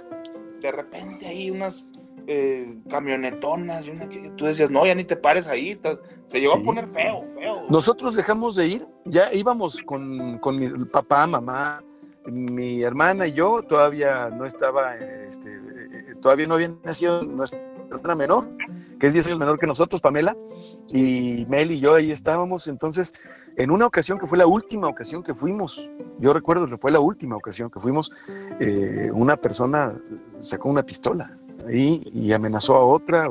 De repente ahí unas eh, camionetonas y una que tú decías, no, ya ni te pares ahí, se llegó a poner feo, feo. Nosotros dejamos de ir, ya íbamos con, con mi papá, mamá, mi hermana y yo, todavía no estaba, este, eh, todavía no había nacido nuestra hermana menor, que es 10 años menor que nosotros, Pamela, y Mel y yo ahí estábamos, entonces, en una ocasión que fue la última ocasión que fuimos, yo recuerdo que fue la última ocasión que fuimos, eh, una persona sacó una pistola y amenazó a otra.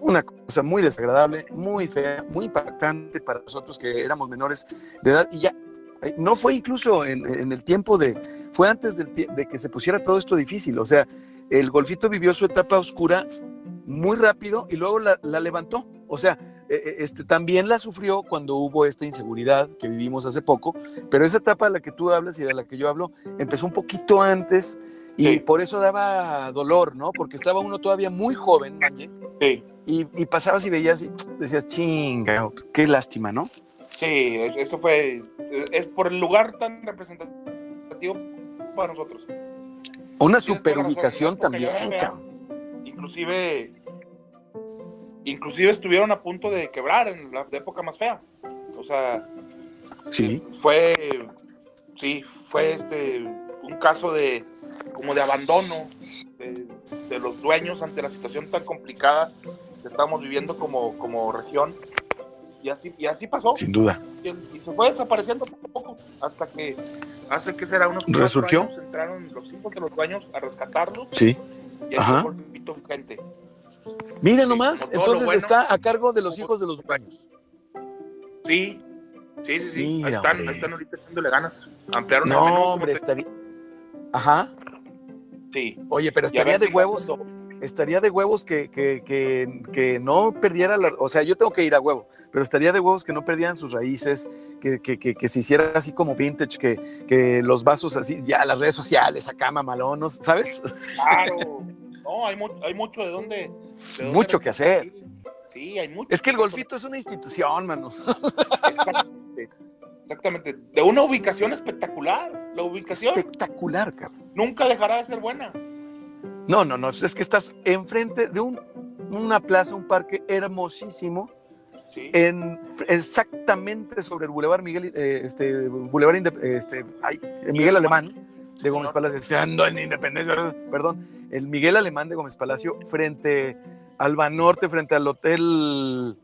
Una cosa muy desagradable, muy fea, muy impactante para nosotros que éramos menores de edad. Y ya, eh, no fue incluso en, el tiempo de, fue antes de, que se pusiera todo esto difícil. O sea, el golfito vivió su etapa oscura muy rápido y luego la, levantó. O sea, este, también la sufrió cuando hubo esta inseguridad que vivimos hace poco, pero esa etapa de la que tú hablas y de la que yo hablo empezó un poquito antes y por eso daba dolor, ¿no? Porque estaba uno todavía muy joven, Sí. Y, y, pasabas y veías y decías, chinga, qué lástima, ¿no? Sí, eso fue, es por el lugar tan representativo para nosotros. Una super ubicación también, Inclusive, inclusive estuvieron a punto de quebrar en la época más fea. O sea, sí. Fue, sí, fue este, un caso de, como de abandono de, los dueños ante la situación tan complicada que estamos viviendo como, como región. Y así, y así pasó. Sin duda. Y, se fue desapareciendo poco a poco hasta que hace que será unos resurgió años, entraron los hijos de los dueños a rescatarlo. Sí. Y Ajá. gente. Mira nomás, entonces está a cargo de los hijos de los dueños. Sí, sí, sí, sí. ahí están, ahí están ahorita echándole ganas. Ampliaron no, el hombre, estaría. Ajá. Sí. Oye, pero estaría de huevos, estaría de huevos que, que, que, no perdiera la, o sea, yo tengo que ir a huevo, pero estaría de huevos que no perdieran sus raíces, que, se hiciera así como vintage, que, los vasos así, ya las redes sociales, acá mamalonos, ¿sabes? Claro, no, hay, hay mucho de dónde. mucho que hacer. Sí, hay mucho. Es que el golfito es una institución, manos. Exactamente. Exactamente. De una ubicación espectacular. La ubicación. Espectacular, cabrón. Nunca dejará de ser buena. No, no, no. Es que estás enfrente de un, una plaza, un parque hermosísimo. Sí. En, exactamente sobre el Boulevard Miguel, eh, este, Boulevard este, Miguel Alemán de Gómez Palacio, ando en Independencia, perdón, el Miguel Alemán de Gómez Palacio, frente al Banorte, frente al Hotel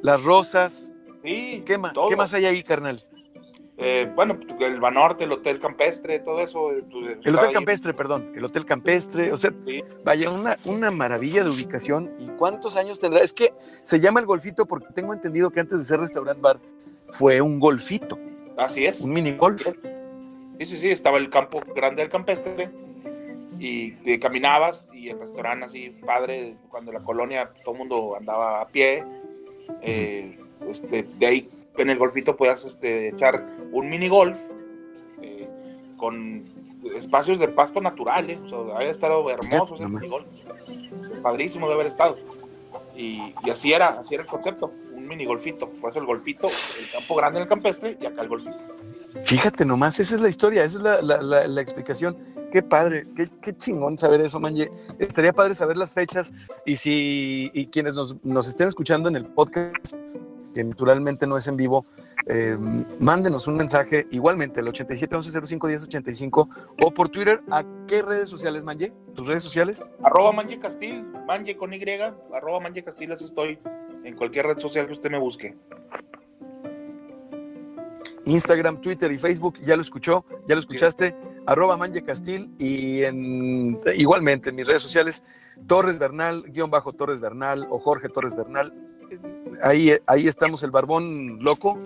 Las Rosas. Sí, ¿Qué, más, ¿Qué más hay ahí, carnal? Eh, bueno, el Banorte, el Hotel Campestre, todo eso. Eh, pues, el Hotel Campestre, perdón, el Hotel Campestre, o sea, vaya, una, una maravilla de ubicación. ¿Y cuántos años tendrá? Es que se llama el Golfito porque tengo entendido que antes de ser restaurant bar fue un golfito. Así es. Un mini golf. Sí, sí, sí, estaba el campo grande del Campestre y caminabas y el restaurante así, padre, cuando la colonia todo el mundo andaba a pie. Eh, este, de ahí en el golfito puedas este, echar un mini golf eh, con espacios de pasto natural, ¿eh? o sea, había estado hermoso ese mini golf, padrísimo de haber estado. Y, así era, así era el concepto, un mini golfito, por eso el golfito, el campo grande en el campestre y acá el golfito. Fíjate nomás, esa es la historia, esa es la, explicación. Qué padre, qué, chingón saber eso, Manje. Estaría padre saber las fechas y si y quienes nos, nos estén escuchando en el podcast que naturalmente no es en vivo, eh, mándenos un mensaje igualmente al 87 11 05 10 85 o por Twitter. ¿A qué redes sociales, Manje? ¿Tus redes sociales? Arroba Manje Castil, Manje con Y, arroba Manje Castil, así estoy en cualquier red social que usted me busque. Instagram, Twitter y Facebook, ya lo escuchó, ya lo escuchaste, arroba Manje Castil y en, igualmente en mis redes sociales, Torres Bernal, guion bajo Torres Bernal o Jorge Torres Bernal, ahí, ahí estamos el barbón loco.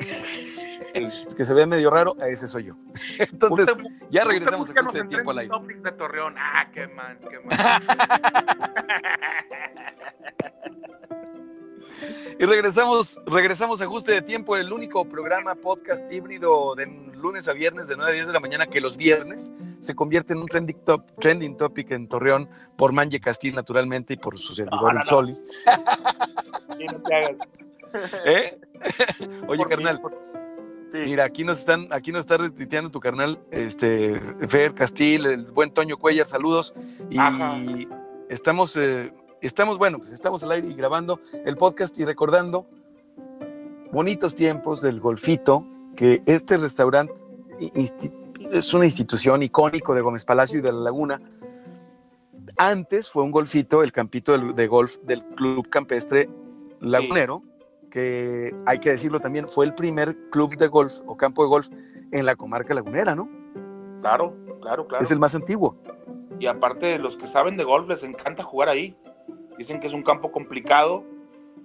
que se ve medio raro, ese soy yo. Entonces, ya regresamos a este tiempo al aire. Topics de Torreón. Ah, qué man, qué man. Y regresamos, regresamos a ajuste de tiempo, el único programa podcast híbrido de lunes a viernes de 9 a 10 de la mañana que los viernes se convierte en un trending, top, trending topic en Torreón por Manje Castil naturalmente y por su servidor el Soli. no te hagas. ¿Eh? Oye, carnal. Mira, aquí nos están, aquí nos está retuiteando tu carnal, este, Fer Castil, el buen Toño Cuellar, saludos. Y estamos eh, estamos, bueno, pues estamos al aire y grabando el podcast y recordando bonitos tiempos del golfito, que este restaurante es una institución icónico de Gómez Palacio y de la Laguna. Antes fue un golfito, el campito de golf del Club Campestre Lagunero, que hay que decirlo también, fue el primer club de golf o campo de golf en la comarca lagunera, ¿no? Claro, claro, claro. Es el más antiguo. Y aparte, los que saben de golf les encanta jugar ahí. Dicen que es un campo complicado,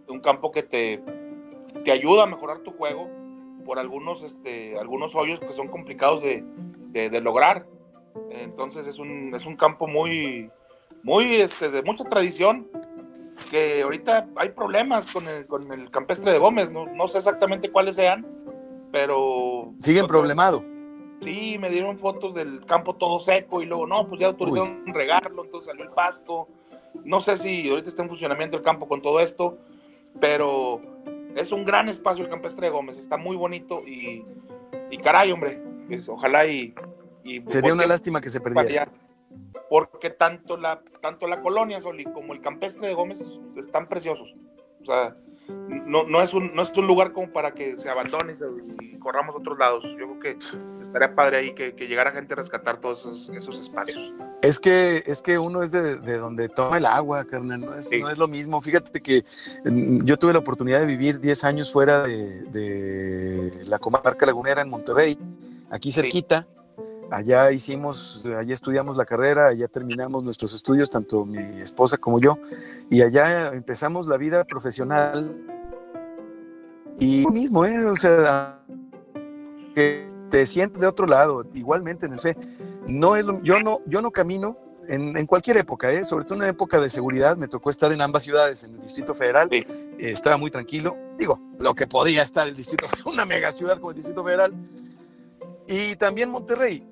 un campo que te, te ayuda a mejorar tu juego por algunos, este, algunos hoyos que son complicados de, de, lograr. Entonces es un, es un campo muy, muy este, de mucha tradición, que ahorita hay problemas con el, con el campestre de Gómez, no, no sé exactamente cuáles sean, pero... Siguen problemado. Sí, me dieron fotos del campo todo seco y luego, no, pues ya autorizaron regarlo, entonces salió el pasto no sé si ahorita está en funcionamiento el campo con todo esto, pero es un gran espacio el campestre de Gómez, está muy bonito y, y caray, hombre, pues, ojalá y... Sería una lástima que se perdiera. Porque tanto la, tanto la colonia Soli como el campestre de Gómez están preciosos. O sea, no, no, es un, no es un lugar como para que se abandone y, corramos a otros lados. Yo creo que estaría padre ahí que, llegara gente a rescatar todos esos, espacios. Es que, es que uno es de, donde toma el agua, carnal, no es, no es, lo mismo. Fíjate que mm, yo tuve la oportunidad de vivir 10 años fuera de, la comarca lagunera en Monterrey, aquí cerquita. Allá hicimos, allá estudiamos la carrera, allá terminamos nuestros estudios, tanto mi esposa como yo, y allá empezamos la vida profesional. Y lo mismo, ¿eh? O sea, que te sientes de otro lado, igualmente en el fe. No es yo, no, yo no camino en, cualquier época, ¿eh? sobre todo en una época de seguridad, me tocó estar en ambas ciudades, en el Distrito Federal, eh, estaba muy tranquilo, digo, lo que podía estar el Distrito, una mega ciudad como el Distrito Federal, y también Monterrey,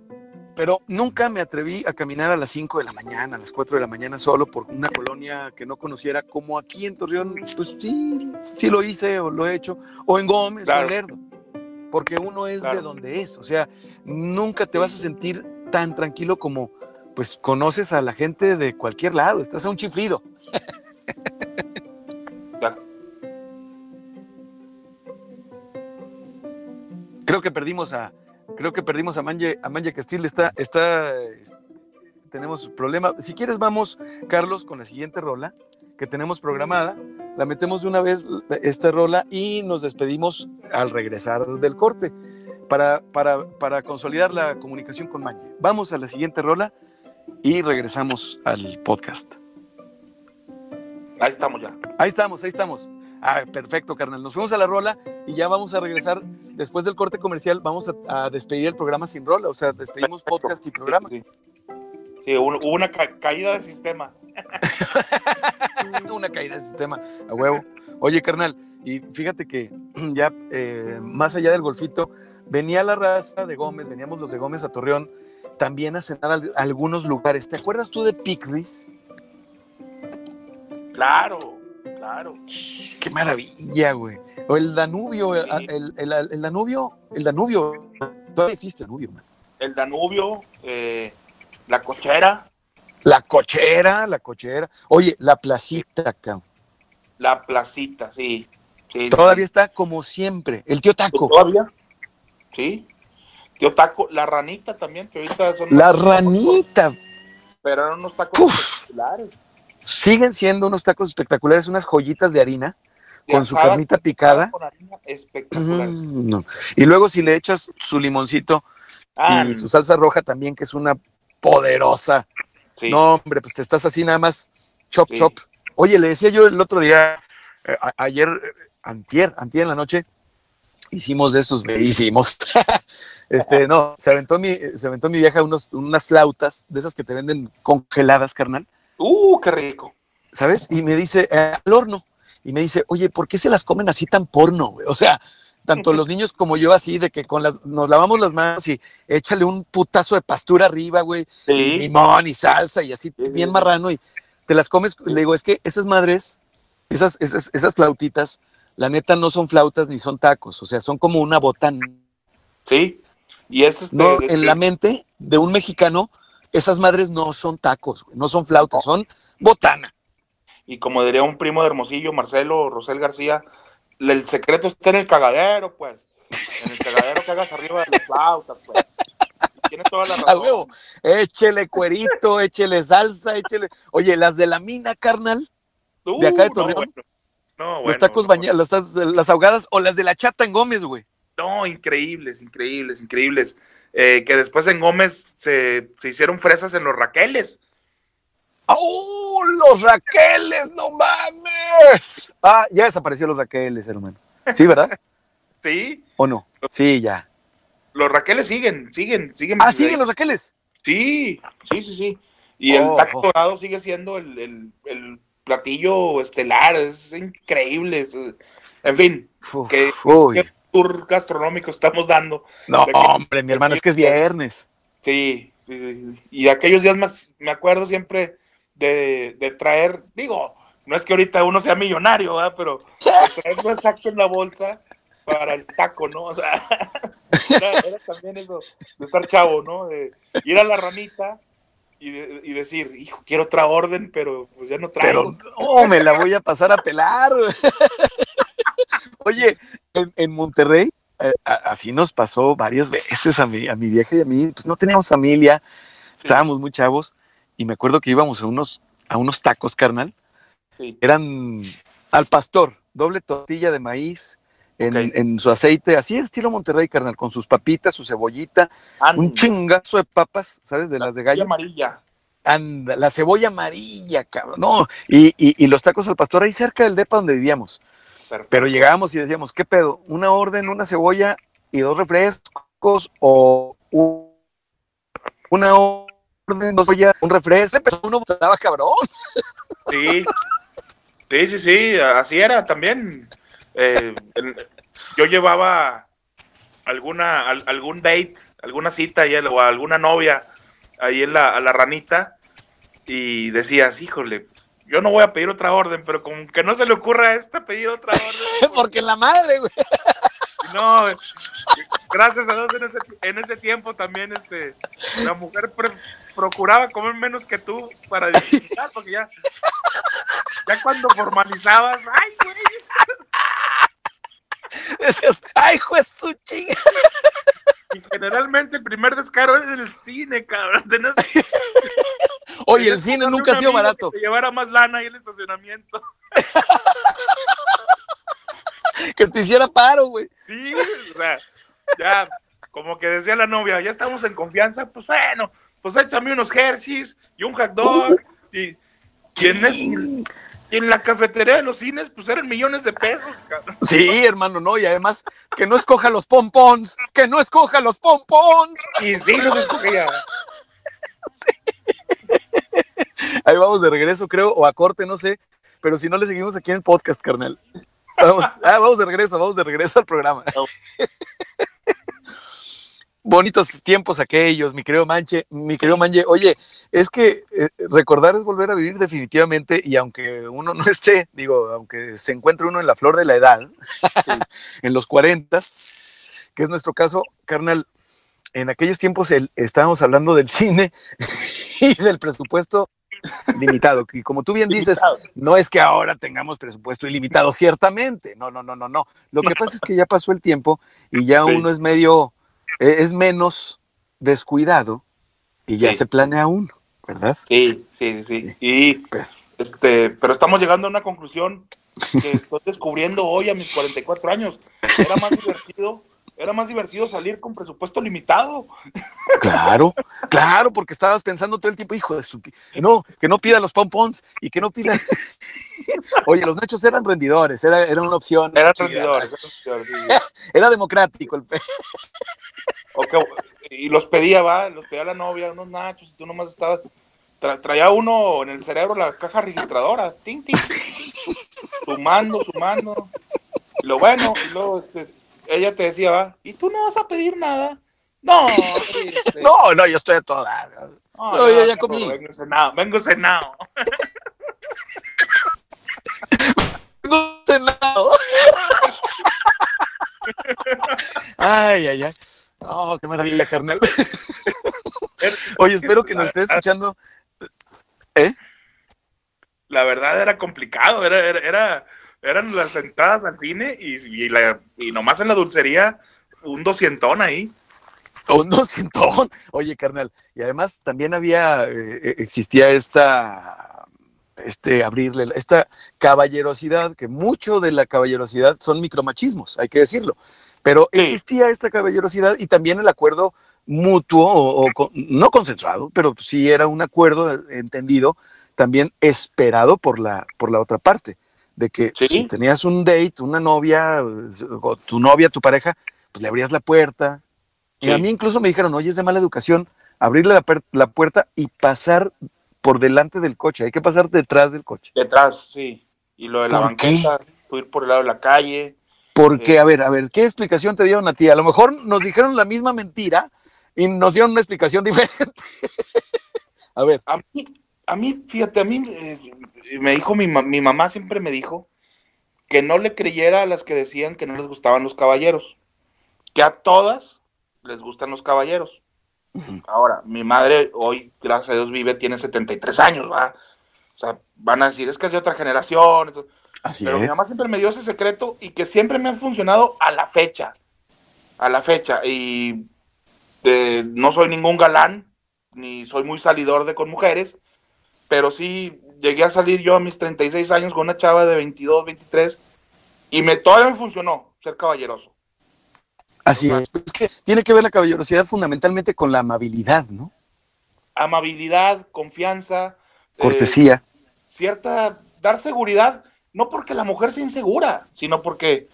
pero nunca me atreví a caminar a las 5 de la mañana, a las 4 de la mañana solo por una colonia que no conociera, como aquí en Torreón, pues sí, sí lo hice o lo he hecho, o en Gómez o en Lerdo, porque uno es de donde es, o sea, nunca te vas a sentir tan tranquilo como, pues conoces a la gente de cualquier lado, estás a un chiflido. Creo que perdimos a, Creo que perdimos a Manje, a Manje Castil, está, está, tenemos problema. Si quieres vamos, Carlos, con la siguiente rola que tenemos programada. La metemos de una vez esta rola y nos despedimos al regresar del corte para, para, para consolidar la comunicación con Manje. Vamos a la siguiente rola y regresamos al podcast. Ahí estamos ya. Ahí estamos, ahí estamos. Ah, perfecto, carnal. Nos fuimos a la rola y ya vamos a regresar después del corte comercial. Vamos a, despedir el programa sin rola, o sea, despedimos podcast y programa. Sí, hubo una caída de sistema. una caída de sistema, a huevo. Oye, carnal, y fíjate que ya eh, más allá del golfito, venía la raza de Gómez, veníamos los de Gómez a Torreón, también a cenar a, algunos lugares. ¿Te acuerdas tú de Picris? Claro. Claro. Qué maravilla, güey. O el Danubio, el, Danubio, el Danubio, todavía existe el Danubio, El Danubio, eh, la cochera. La cochera, la cochera. Oye, la placita, cabrón. La placita, sí. todavía está como siempre. El tío Taco. Todavía. Sí. Tío Taco, la ranita también, que ahorita son. La ranita. pero eran unos tacos populares. Siguen siendo unos tacos espectaculares, unas joyitas de harina con su carnita picada. Mm, y luego si le echas su limoncito y ah. su salsa roja también, que es una poderosa. No, hombre, pues te estás así nada más chop, chop. Oye, le decía yo el otro día, eh, ayer, antier, antier en la noche, hicimos de esos, hicimos. este, no, se aventó mi, se aventó mi vieja unos, unas flautas de esas que te venden congeladas, carnal. Uh, qué rico. ¿Sabes? Y me dice, eh, al horno. Y me dice, oye, ¿por qué se las comen así tan porno, güey? O sea, tanto los niños como yo así, de que con las, nos lavamos las manos y échale un putazo de pastura arriba, güey, y limón y salsa y así, bien marrano, y te las comes, le digo, es que esas madres, esas, esas, esas flautitas, la neta no son flautas ni son tacos, o sea, son como una botana. Sí, y es este, no, en la mente de un mexicano, esas madres no son tacos, no son flautas, son botana. Y como diría un primo de Hermosillo, Marcelo Rosel García, el secreto está en el cagadero, pues. En el cagadero que hagas arriba de las flautas, pues. Tiene toda la razón. huevo, échele cuerito, échele salsa, échele. Oye, las de la mina, carnal, de acá de Torreón. No, los tacos bañados, las, ahogadas o las de la chata en Gómez, güey. No, increíbles, increíbles, increíbles. Eh, que después en Gómez se, se hicieron fresas en los Raqueles. ¡Oh, los Raqueles! ¡No mames! Ah, ya desapareció los Raqueles, hermano. ¿Sí, verdad? sí. ¿O no? Sí, ya. Los Raqueles siguen, siguen, siguen. Ah, siguen los Raqueles. Sí, sí, sí, sí. Y el oh, taco oh. dorado sigue siendo el, platillo estelar, es increíble. en fin, ¿qué, tour gastronómico estamos dando? No, hombre, mi hermano, es que es viernes. Sí, sí, sí. Y aquellos días me acuerdo siempre de, traer, digo, no es que ahorita uno sea millonario, ¿verdad? pero traerlo exacto en la bolsa para el taco, ¿no? O sea, era, también eso, de estar chavo, ¿no? De ir a la ranita y, y, decir, hijo, quiero otra orden, pero pues ya no traigo. Pero, no, me la voy a pasar a pelar. Oye, en, Monterrey, eh, así nos pasó varias veces a mi, a mi vieja y a mí, pues no teníamos familia, estábamos muy chavos, y me acuerdo que íbamos a unos, a unos tacos, carnal. Eran al pastor, doble tortilla de maíz en, su aceite, así estilo Monterrey, carnal, con sus papitas, su cebollita, un chingazo de papas, ¿sabes? De las de gallo. amarilla. Anda, la cebolla amarilla, cabrón. No, y, y, los tacos al pastor ahí cerca del depa donde vivíamos. Pero llegábamos y decíamos, ¿qué pedo? ¿Una orden, una cebolla y dos refrescos o una orden? soy un refresco, pero uno estaba cabrón. Sí, sí, sí, sí, así era también. Eh, yo llevaba alguna, algún date, alguna cita o alguna novia ahí en la, a la ranita y decías, híjole, yo no voy a pedir otra orden, pero como que no se le ocurra a esta pedir otra orden. Porque la madre, güey. No, gracias a Dios en ese, en ese tiempo también este, la mujer procuraba comer menos que tú para disfrutar, porque ya, ya cuando formalizabas, ay, güey. Decías, ay, juez su chinga. Y generalmente el primer descaro era en el cine, cabrón. Oye, el cine nunca ha sido barato. Que llevara más lana ahí el estacionamiento. que te hiciera paro, güey. Sí, o sea, ya, como que decía la novia, ya estamos en confianza, pues bueno, pues échame unos Hershey's y un hot dog. Y, en, la cafetería de los cines, pues eran millones de pesos, cabrón. Sí, hermano, no, y además, que no escoja los pompons, que no escoja los pompons. Y sí, los escogía. Ahí vamos de regreso, creo, o a corte, no sé. Pero si no le seguimos aquí en el podcast, carnal. Vamos, ah, vamos de regreso, vamos de regreso al programa. Bonitos tiempos aquellos, mi querido Manche, mi querido Manche. Oye, es que eh, recordar es volver a vivir definitivamente y aunque uno no esté, digo, aunque se encuentre uno en la flor de la edad, en los cuarentas, que es nuestro caso, carnal, en aquellos tiempos estábamos hablando del cine y del presupuesto limitado. Y como tú bien dices, no es que ahora tengamos presupuesto ilimitado, ciertamente. No, no, no, no, no. Lo que pasa es que ya pasó el tiempo y ya uno es medio, e, es menos descuidado y ya se planea uno, ¿verdad? Sí, sí, sí. Y este, pero estamos llegando a una conclusión que estoy descubriendo hoy a mis 44 años. Era más divertido era más divertido salir con presupuesto limitado. Claro, claro, porque estabas pensando todo el tiempo, hijo de su... No, que no pida los pompons y que no pida... Oye, los nachos eran rendidores, era, era una opción. Eran rendidores. rendidores, sí. Era democrático el pe- Ok, y los pedía, va, los pedía la novia, unos nachos, y tú nomás estabas. tra- traía uno en el cerebro la caja registradora, ting, ting, sumando, sumando. Lo bueno, y luego este, ella te decía, va, ¿y tú no vas a pedir nada? No, este, No, no, yo estoy a toda. no, no, yo ya comí. Vengo cenado, vengo cenado. Sé nada. Ay, ay, ay. Oh, qué maravilla, carnal. Oye, espero que nos esté escuchando. La verdad era complicado, era, era, era- eran las entradas al cine y, y, la, y nomás en la dulcería un doscientón ahí. Un doscientón. Oye, carnal. Y además también había, eh, existía esta, este, abrirle, esta caballerosidad, que mucho de la caballerosidad son micromachismos, hay que decirlo. Pero Sí. existía esta caballerosidad y también el acuerdo mutuo, o, o con- no consensuado, pero sí era un acuerdo entendido, también esperado por la, por la otra parte, de que Sí. si tenías un date, una novia, eh, o tu novia, tu pareja, pues le abrías la puerta. Y Sí. a mí incluso me dijeron, oye, es de mala educación abrirle la, la puerta y pasar por delante del coche, hay que pasar detrás del coche. Detrás, sí. Y lo de la ¿Por qué? banqueta, ir por el lado de la calle. Porque, Sí. a ver, a ver, ¿qué explicación te dieron a ti? A lo mejor nos dijeron la misma mentira y nos dieron una explicación diferente. a ver, A mí, a mí fíjate, a mí eh, me dijo mi, mi mamá, siempre me dijo que no le creyera a las que decían que no les gustaban los caballeros. Que a todas les gustan los caballeros. Ahora, mi madre hoy, gracias a Dios, vive, tiene 73 años, ¿va? O sea, van a decir, es que es de otra generación. entonces- así Pero mi mamá siempre me dio ese secreto y que siempre me ha funcionado a la fecha. A la fecha. Y eh, no soy ningún galán, ni soy muy salidor de con mujeres, pero sí llegué a salir yo a mis 36 años con una chava de 22, 23 y me todavía me funcionó ser caballeroso. Así es. Es que tiene que ver la caballerosidad fundamentalmente con la amabilidad, ¿no? Amabilidad, confianza, eh, Cortesía. cierta, dar seguridad, no porque la mujer sea insegura, sino porque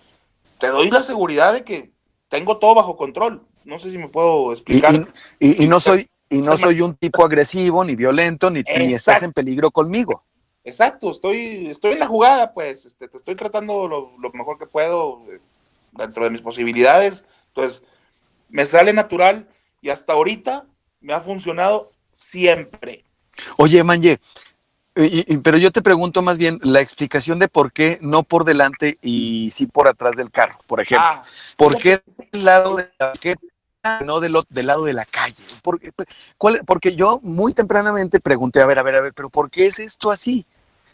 te doy la seguridad de que tengo todo bajo control. No sé si me puedo Y, explicar. y- y- y no soy y no soy un tipo agresivo, ni violento, ni, ni estás en peligro conmigo. Exacto, estoy, estoy en la jugada, pues, este, te estoy tratando lo, lo mejor que puedo eh, dentro de mis posibilidades. Entonces, me sale natural y hasta ahorita me ha funcionado siempre. Oye, Manje, pero yo te pregunto más bien la explicación de por qué no por delante y sí por atrás del carro, por ejemplo. Ah, ¿Por qué del lado de la banqueta, no del, del lado de la calle? ¿Por qué? ¿Cuál- porque yo muy tempranamente pregunté, a ver, a ver, a ver, pero ¿por qué es esto así?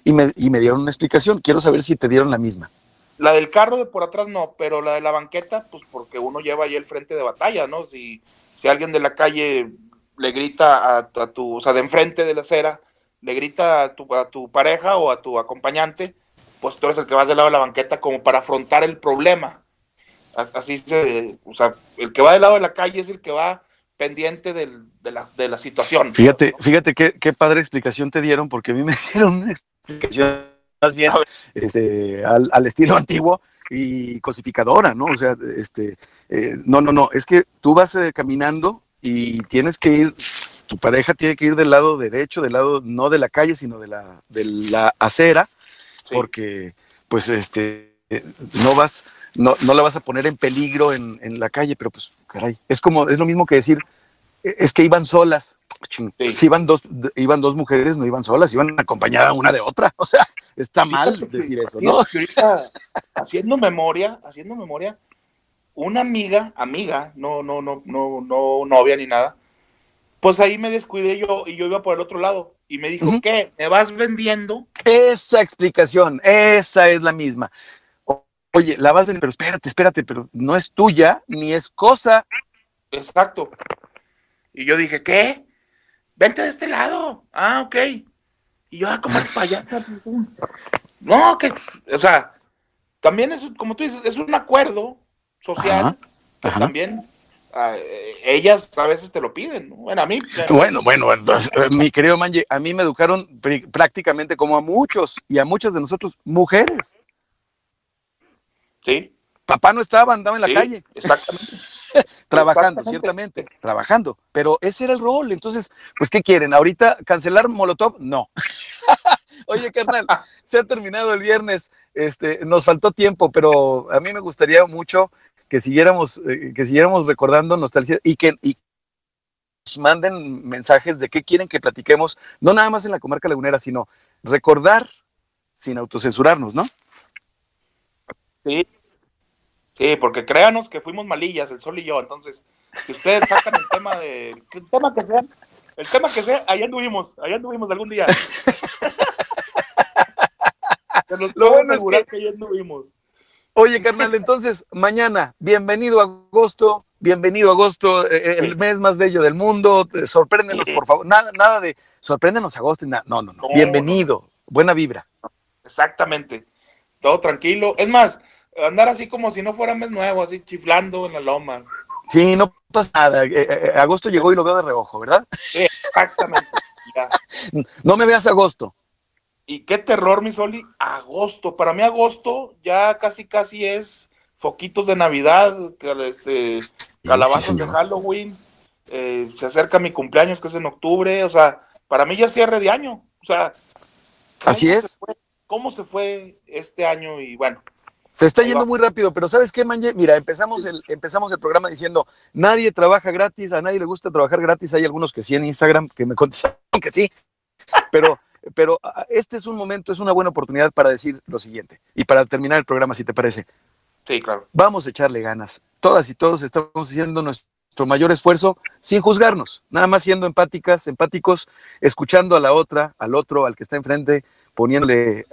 Y me, y me dieron una explicación. Quiero saber si te dieron la misma. La del carro de por atrás no, pero la de la banqueta, pues porque uno lleva ahí el frente de batalla, ¿no? Si, si alguien de la calle le grita a, a tu, o sea, de enfrente de la acera, le grita a tu, a tu pareja o a tu acompañante, pues tú eres el que vas del lado de la banqueta como para afrontar el problema. As- Así se, o sea, el que va del lado de la calle es el que va pendiente del- de, la, de la situación. Fíjate, fíjate qué, qué padre explicación te dieron, porque a mí me dieron una explicación más bien este, al, al estilo antiguo y cosificadora, ¿no? O sea, este, eh, no, no, no, es que tú vas eh, caminando y tienes que ir, tu pareja tiene que ir del lado derecho, del lado no de la calle, sino de la, de la acera, Sí. porque pues este, eh, no vas, no, no la vas a poner en peligro en, en la calle, pero pues, caray, es como, es lo mismo que decir, eh, es que iban solas. Ching, Sí. Si iban dos, iban dos mujeres, no iban solas, iban acompañadas una de otra. O sea, está mal decir eso, ¿no? ahorita, haciendo memoria, haciendo memoria, una amiga, amiga, no, no, no, no, no novia ni nada, pues ahí me descuidé yo y yo iba por el otro lado y me dijo, Ujú. ¿qué? ¿Me vas vendiendo? Esa explicación, esa es la misma. Oye, la vas a vender, pero espérate, espérate, pero no es tuya ni es cosa. Exacto. Y yo dije, ¿qué? Vente de este lado. Ah, ok. Y yo, ah, como el payaso. No, que, o sea, también es, como tú dices, es un acuerdo social Ajá. que también ah, eh, ellas a veces te lo piden. ¿no? Bueno, a mí. Bueno, bueno, eh, mi querido Manje, a mí me educaron prácticamente como a muchos y a muchas de nosotros, mujeres. Sí. Papá no estaba, andaba en la calle. Exactamente. trabajando, ciertamente, trabajando. Pero ese era el rol. Entonces, pues, ¿qué quieren? ¿Ahorita cancelar Molotov? No. Oye, carnal, se ha terminado el viernes. Este, nos faltó tiempo, pero a mí me gustaría mucho que siguiéramos, eh, que siguiéramos recordando nostalgia y que y manden mensajes de qué quieren que platiquemos, no nada más en la comarca lagunera, sino recordar sin autocensurarnos, ¿no? Sí, Sí, porque créanos que fuimos malillas, el sol y yo. Entonces, si ustedes sacan el tema de. El tema que sea, el tema que sea, allá anduvimos, allá anduvimos algún día. Lo bueno es que... que allá anduvimos. Oye, carnal, entonces, mañana, bienvenido a agosto, bienvenido a agosto, eh, eh, el mes más bello del mundo, eh, sorpréndenos, por favor, nada, nada de sorpréndenos agosto, no, no, no, bienvenido, buena vibra. Exactamente, todo tranquilo, es más, andar así como si no fuera mes nuevo, así chiflando en la loma. Sí, no pasa nada. Eh, eh, eh, agosto llegó y lo veo de reojo, ¿verdad? Sí, exactamente. No me veas agosto. Y qué terror, mi Soli, agosto. Para mí agosto ya casi casi es foquitos de Navidad, este, calabazas de Halloween. se acerca mi cumpleaños que es en octubre. O sea, para mí ya cierre de año. O sea, así es. ¿Cómo se fue este año? Y bueno, se está yendo muy rápido, pero ¿sabes qué, Manje? Mira, empezamos el, empezamos el programa diciendo, nadie trabaja gratis, a nadie le gusta trabajar gratis. Hay algunos que sí en Instagram que me contestaron que sí, pero, pero este es un momento, es una buena oportunidad para decir lo siguiente y para terminar el programa, si te parece. Sí, claro. Vamos a echarle ganas. Todas y todos estamos haciendo nuestro mayor esfuerzo sin juzgarnos, nada más siendo empáticas, empáticos, escuchando a la otra, al otro, al que está enfrente, poniéndole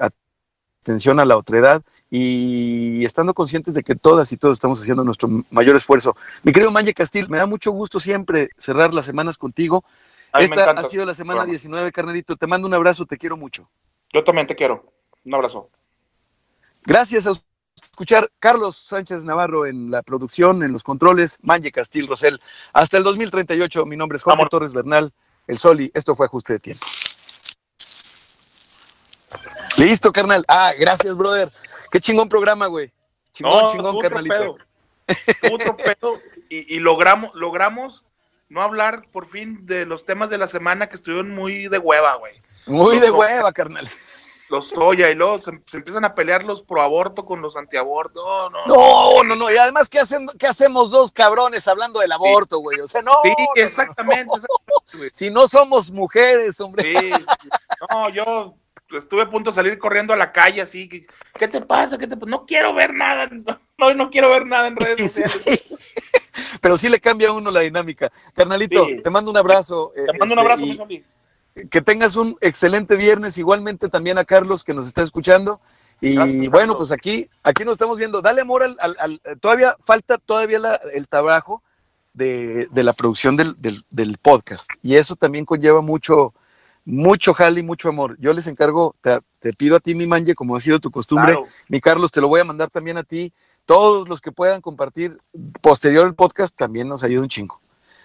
atención a la otredad y estando conscientes de que todas y todos estamos haciendo nuestro mayor esfuerzo. Mi querido Manje Castil, me da mucho gusto siempre cerrar las semanas contigo. Esta ha sido la semana 19, carnalito. Te mando un abrazo, te quiero mucho. Yo también te quiero. Un abrazo. Gracias a escuchar Carlos Sánchez Navarro en la producción, en los controles, Manje Castil Rosel. Hasta el 2038, mi nombre es Juan Torres Bernal, el Soli. Esto fue Ajuste de Tiempo. Listo, carnal. Ah, gracias, brother. Qué chingón programa, güey. Chingón, chingón, carnalito. Otro pedo. Y, y, logramos, logramos no hablar por fin de los temas de la semana que estuvieron muy de hueva, güey. Muy de hueva, carnal. Los Toya y luego se, empiezan a pelear los pro aborto con los antiaborto. No, no, no, no, no. Y además, ¿qué, hacen, ¿qué hacemos dos cabrones hablando del aborto, güey? O sea, no. Sí, exactamente. exactamente si no somos mujeres, hombre. Sí, no, yo estuve a punto de salir corriendo a la calle así, ¿qué te pasa? ¿Qué te No quiero ver nada, no, no quiero ver nada en redes sociales. Pero sí le cambia a uno la dinámica. Carnalito, te mando un abrazo. Te mando un este, abrazo, Que tengas un excelente viernes, igualmente también a Carlos que nos está escuchando. Y bueno, pues aquí, aquí nos estamos viendo. Dale amor al, todavía falta todavía el trabajo de, la producción del, del, podcast. Y eso también conlleva mucho, mucho jali, mucho amor. Yo les encargo, te, pido a ti, mi manje, como ha sido tu costumbre, mi Carlos, te lo voy a mandar también a ti. Todos los que puedan compartir posterior el podcast también nos ayuda un chingo.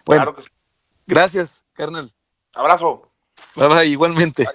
Bueno, gracias, carnal. Abrazo. Bye bye, igualmente.